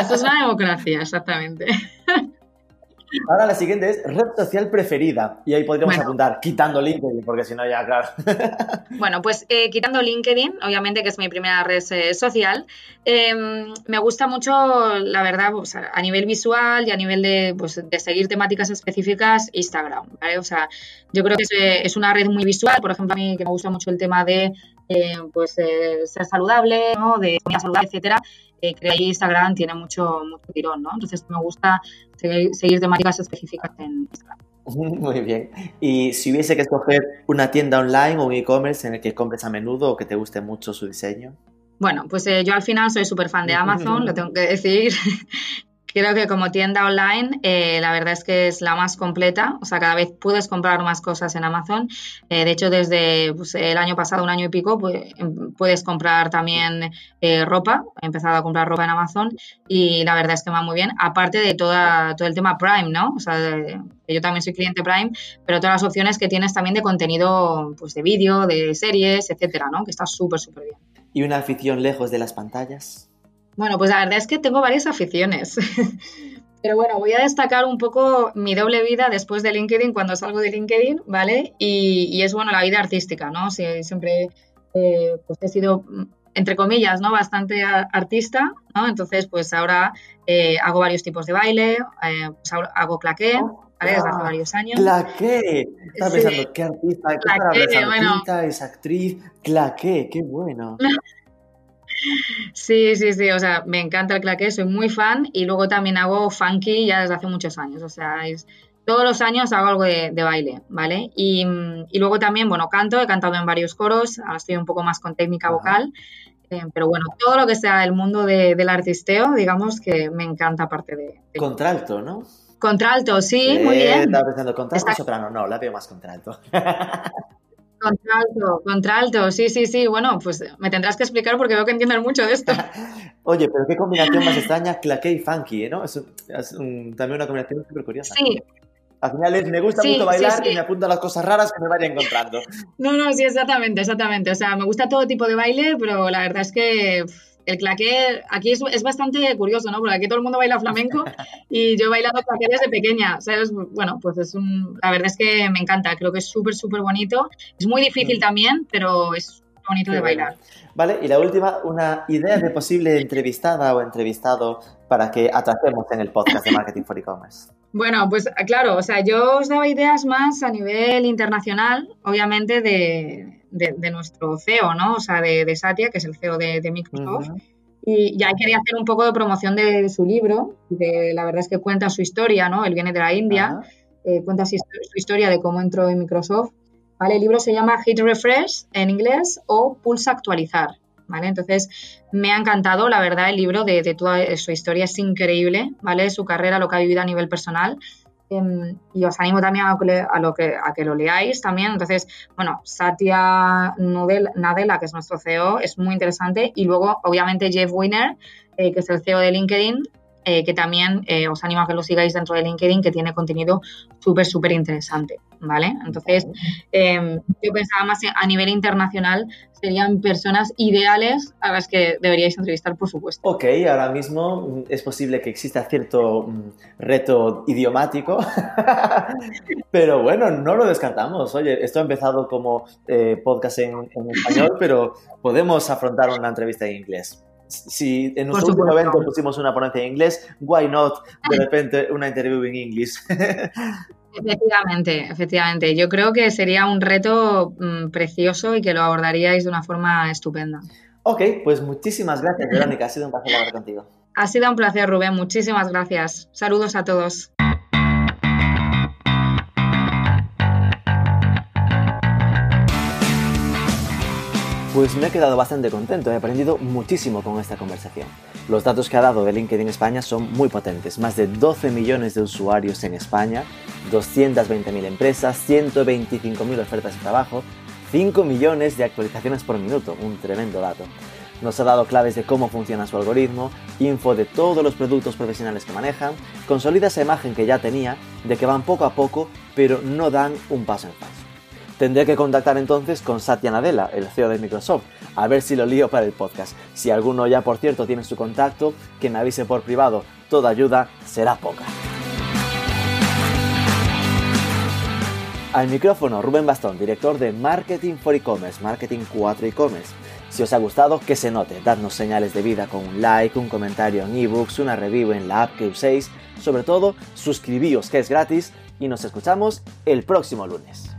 Esto es una democracia, exactamente. Ahora la siguiente es red social preferida. Y ahí podríamos Bueno. apuntar, quitando LinkedIn, porque si no ya, claro. Bueno, pues eh, quitando LinkedIn, obviamente que es mi primera red eh, social, eh, me gusta mucho, la verdad, pues, a nivel visual y a nivel de, pues, de seguir temáticas específicas, Instagram, ¿vale? O sea, yo creo que es, eh, es una red muy visual, por ejemplo, a mí que me gusta mucho el tema de pues, ser saludable, ¿no? De comida saludable, etcétera, eh, creo que Instagram tiene mucho, mucho tirón, ¿no? Entonces me gusta seguir, seguir temáticas específicas en Instagram. Muy bien. Y si hubiese que escoger una tienda online o un e-commerce en el que compres a menudo o que te guste mucho su diseño. Bueno, pues eh, yo al final soy súper fan de Amazon, lo tengo que decir. Creo que como tienda online, eh, la verdad es que es la más completa. O sea, cada vez puedes comprar más cosas en Amazon. Eh, de hecho, desde pues, el año pasado, un año y pico, pues, em, puedes comprar también eh, ropa. He empezado a comprar ropa en Amazon y la verdad es que va muy bien. Aparte de todo el tema Prime, ¿no? O sea, de- yo también soy cliente Prime, pero todas las opciones que tienes también de contenido, pues de vídeo, de series, etcétera, ¿no? Que está súper, súper bien. ¿Y una afición lejos de las pantallas? Bueno, pues la verdad es que tengo varias aficiones. Pero bueno, voy a destacar un poco mi doble vida después de LinkedIn, cuando salgo de LinkedIn, ¿vale? Y, y es, bueno, la vida artística, ¿no? Sí, siempre eh, pues he sido, mm, entre comillas, ¿no? Bastante artista, ¿no? Entonces, pues ahora eh, hago varios tipos de baile, eh, pues hago claqué, ¿vale? Desde hace Ah, varios años. Claqué. Estaba Sí. pensando, ¿qué artista? ¿Qué Claqué, pensando? bueno. Es actriz. Claqué, qué bueno. Sí, sí, sí, o sea, me encanta el claqué, soy muy fan y luego también hago funky ya desde hace muchos años, o sea, es, todos los años hago algo de, de baile, ¿vale? Y, y luego también, bueno, canto, he cantado en varios coros, ahora estoy un poco más con técnica vocal, eh, pero bueno, todo lo que sea el mundo de- del artisteo, digamos que me encanta aparte de... de- Contralto, ¿no? Contralto, sí, muy Eh, bien. Estaba pensando, contralto o Está- soprano. No, la veo más contralto. Contralto, contralto, sí, sí, sí, bueno, pues me tendrás que explicar porque veo que entiendes mucho de esto. Oye, pero qué combinación más extraña, claqué y funky, ¿no? Es, un- es un- también una combinación súper curiosa. Sí, Al final es, me gusta Sí, mucho bailar sí. y me apunto a las cosas raras que me vaya encontrando. No, no, sí, exactamente, exactamente. O sea, me gusta todo tipo de baile, pero la verdad es que el claqué aquí es, es bastante curioso, ¿no? Porque aquí todo el mundo baila flamenco y yo he bailado claqué desde pequeña, ¿sabes? Bueno, pues es un... La verdad es que me encanta, creo que es súper, súper bonito. Es muy difícil Mm. también, pero es bonito Qué de bueno. bailar. Vale, y la última, una idea de posible entrevistada o entrevistado para que atracemos en el podcast de Marketing for E-Commerce. Bueno, pues claro, o sea, yo os daba ideas más a nivel internacional, obviamente, de, de- de nuestro CEO, ¿no? O sea, de, de Satya, que es el CEO de, Microsoft. Y ya quería hacer un poco de promoción de su libro, de, la verdad es que cuenta su historia, ¿no? Él viene de la India, eh, cuenta su, su historia de cómo entró en Microsoft, ¿vale? El libro se llama Hit Refresh en inglés o Pulsa Actualizar, Entonces, me ha encantado, la verdad, el libro de, de toda su historia es increíble, ¿vale? Su carrera, lo que ha vivido a nivel personal. Em, y os animo también a, lo que, a que lo leáis también. Entonces, bueno, Satya Nadella, que es nuestro CEO, es muy interesante. Y luego, obviamente, Jeff Winner, eh, que es el CEO de LinkedIn, eh, que también eh, os animo a que lo sigáis dentro de LinkedIn, que tiene contenido súper, súper interesante, ¿vale? Entonces, eh, yo pensaba más a nivel internacional, serían personas ideales a las que deberíais entrevistar, por supuesto. Ok, ahora mismo mm, es posible que exista cierto mm, reto idiomático, pero bueno, no lo descartamos. Oye, esto ha empezado como eh, podcast en español, pero podemos afrontar una entrevista en inglés. Si en nuestro último evento pusimos una ponencia en inglés, why not de repente una interview en inglés? Efectivamente, efectivamente. Yo creo que sería un reto mm, precioso y que lo abordaríais de una forma estupenda. ok, pues muchísimas gracias, Verónica. Ha sido un placer hablar contigo. Ha sido un placer, Rubén. Muchísimas gracias. Saludos a todos. Pues me he quedado bastante contento, he aprendido muchísimo con esta conversación. Los datos que ha dado de LinkedIn España son muy potentes, más de 12 millones de usuarios en España, 220.000 empresas, 125.000 ofertas de trabajo, 5 millones de actualizaciones por minuto, un tremendo dato. Nos ha dado claves de cómo funciona su algoritmo, info de todos los productos profesionales que manejan, consolida esa imagen que ya tenía de que van poco a poco, pero no dan un paso en falso. Tendré que contactar entonces con Satya Nadella, el CEO de Microsoft, a ver si lo lío para el podcast. Si alguno ya, por cierto, tiene su contacto, que me avise por privado. Toda ayuda será poca. Al micrófono Rubén Bastón, director de Marketing for E-Commerce, Marketing 4 E-Commerce. Si os ha gustado, que se note, dadnos señales de vida con un like, un comentario en ebooks, una review en la app que uséis, sobre todo suscribíos que es gratis y nos escuchamos el próximo lunes.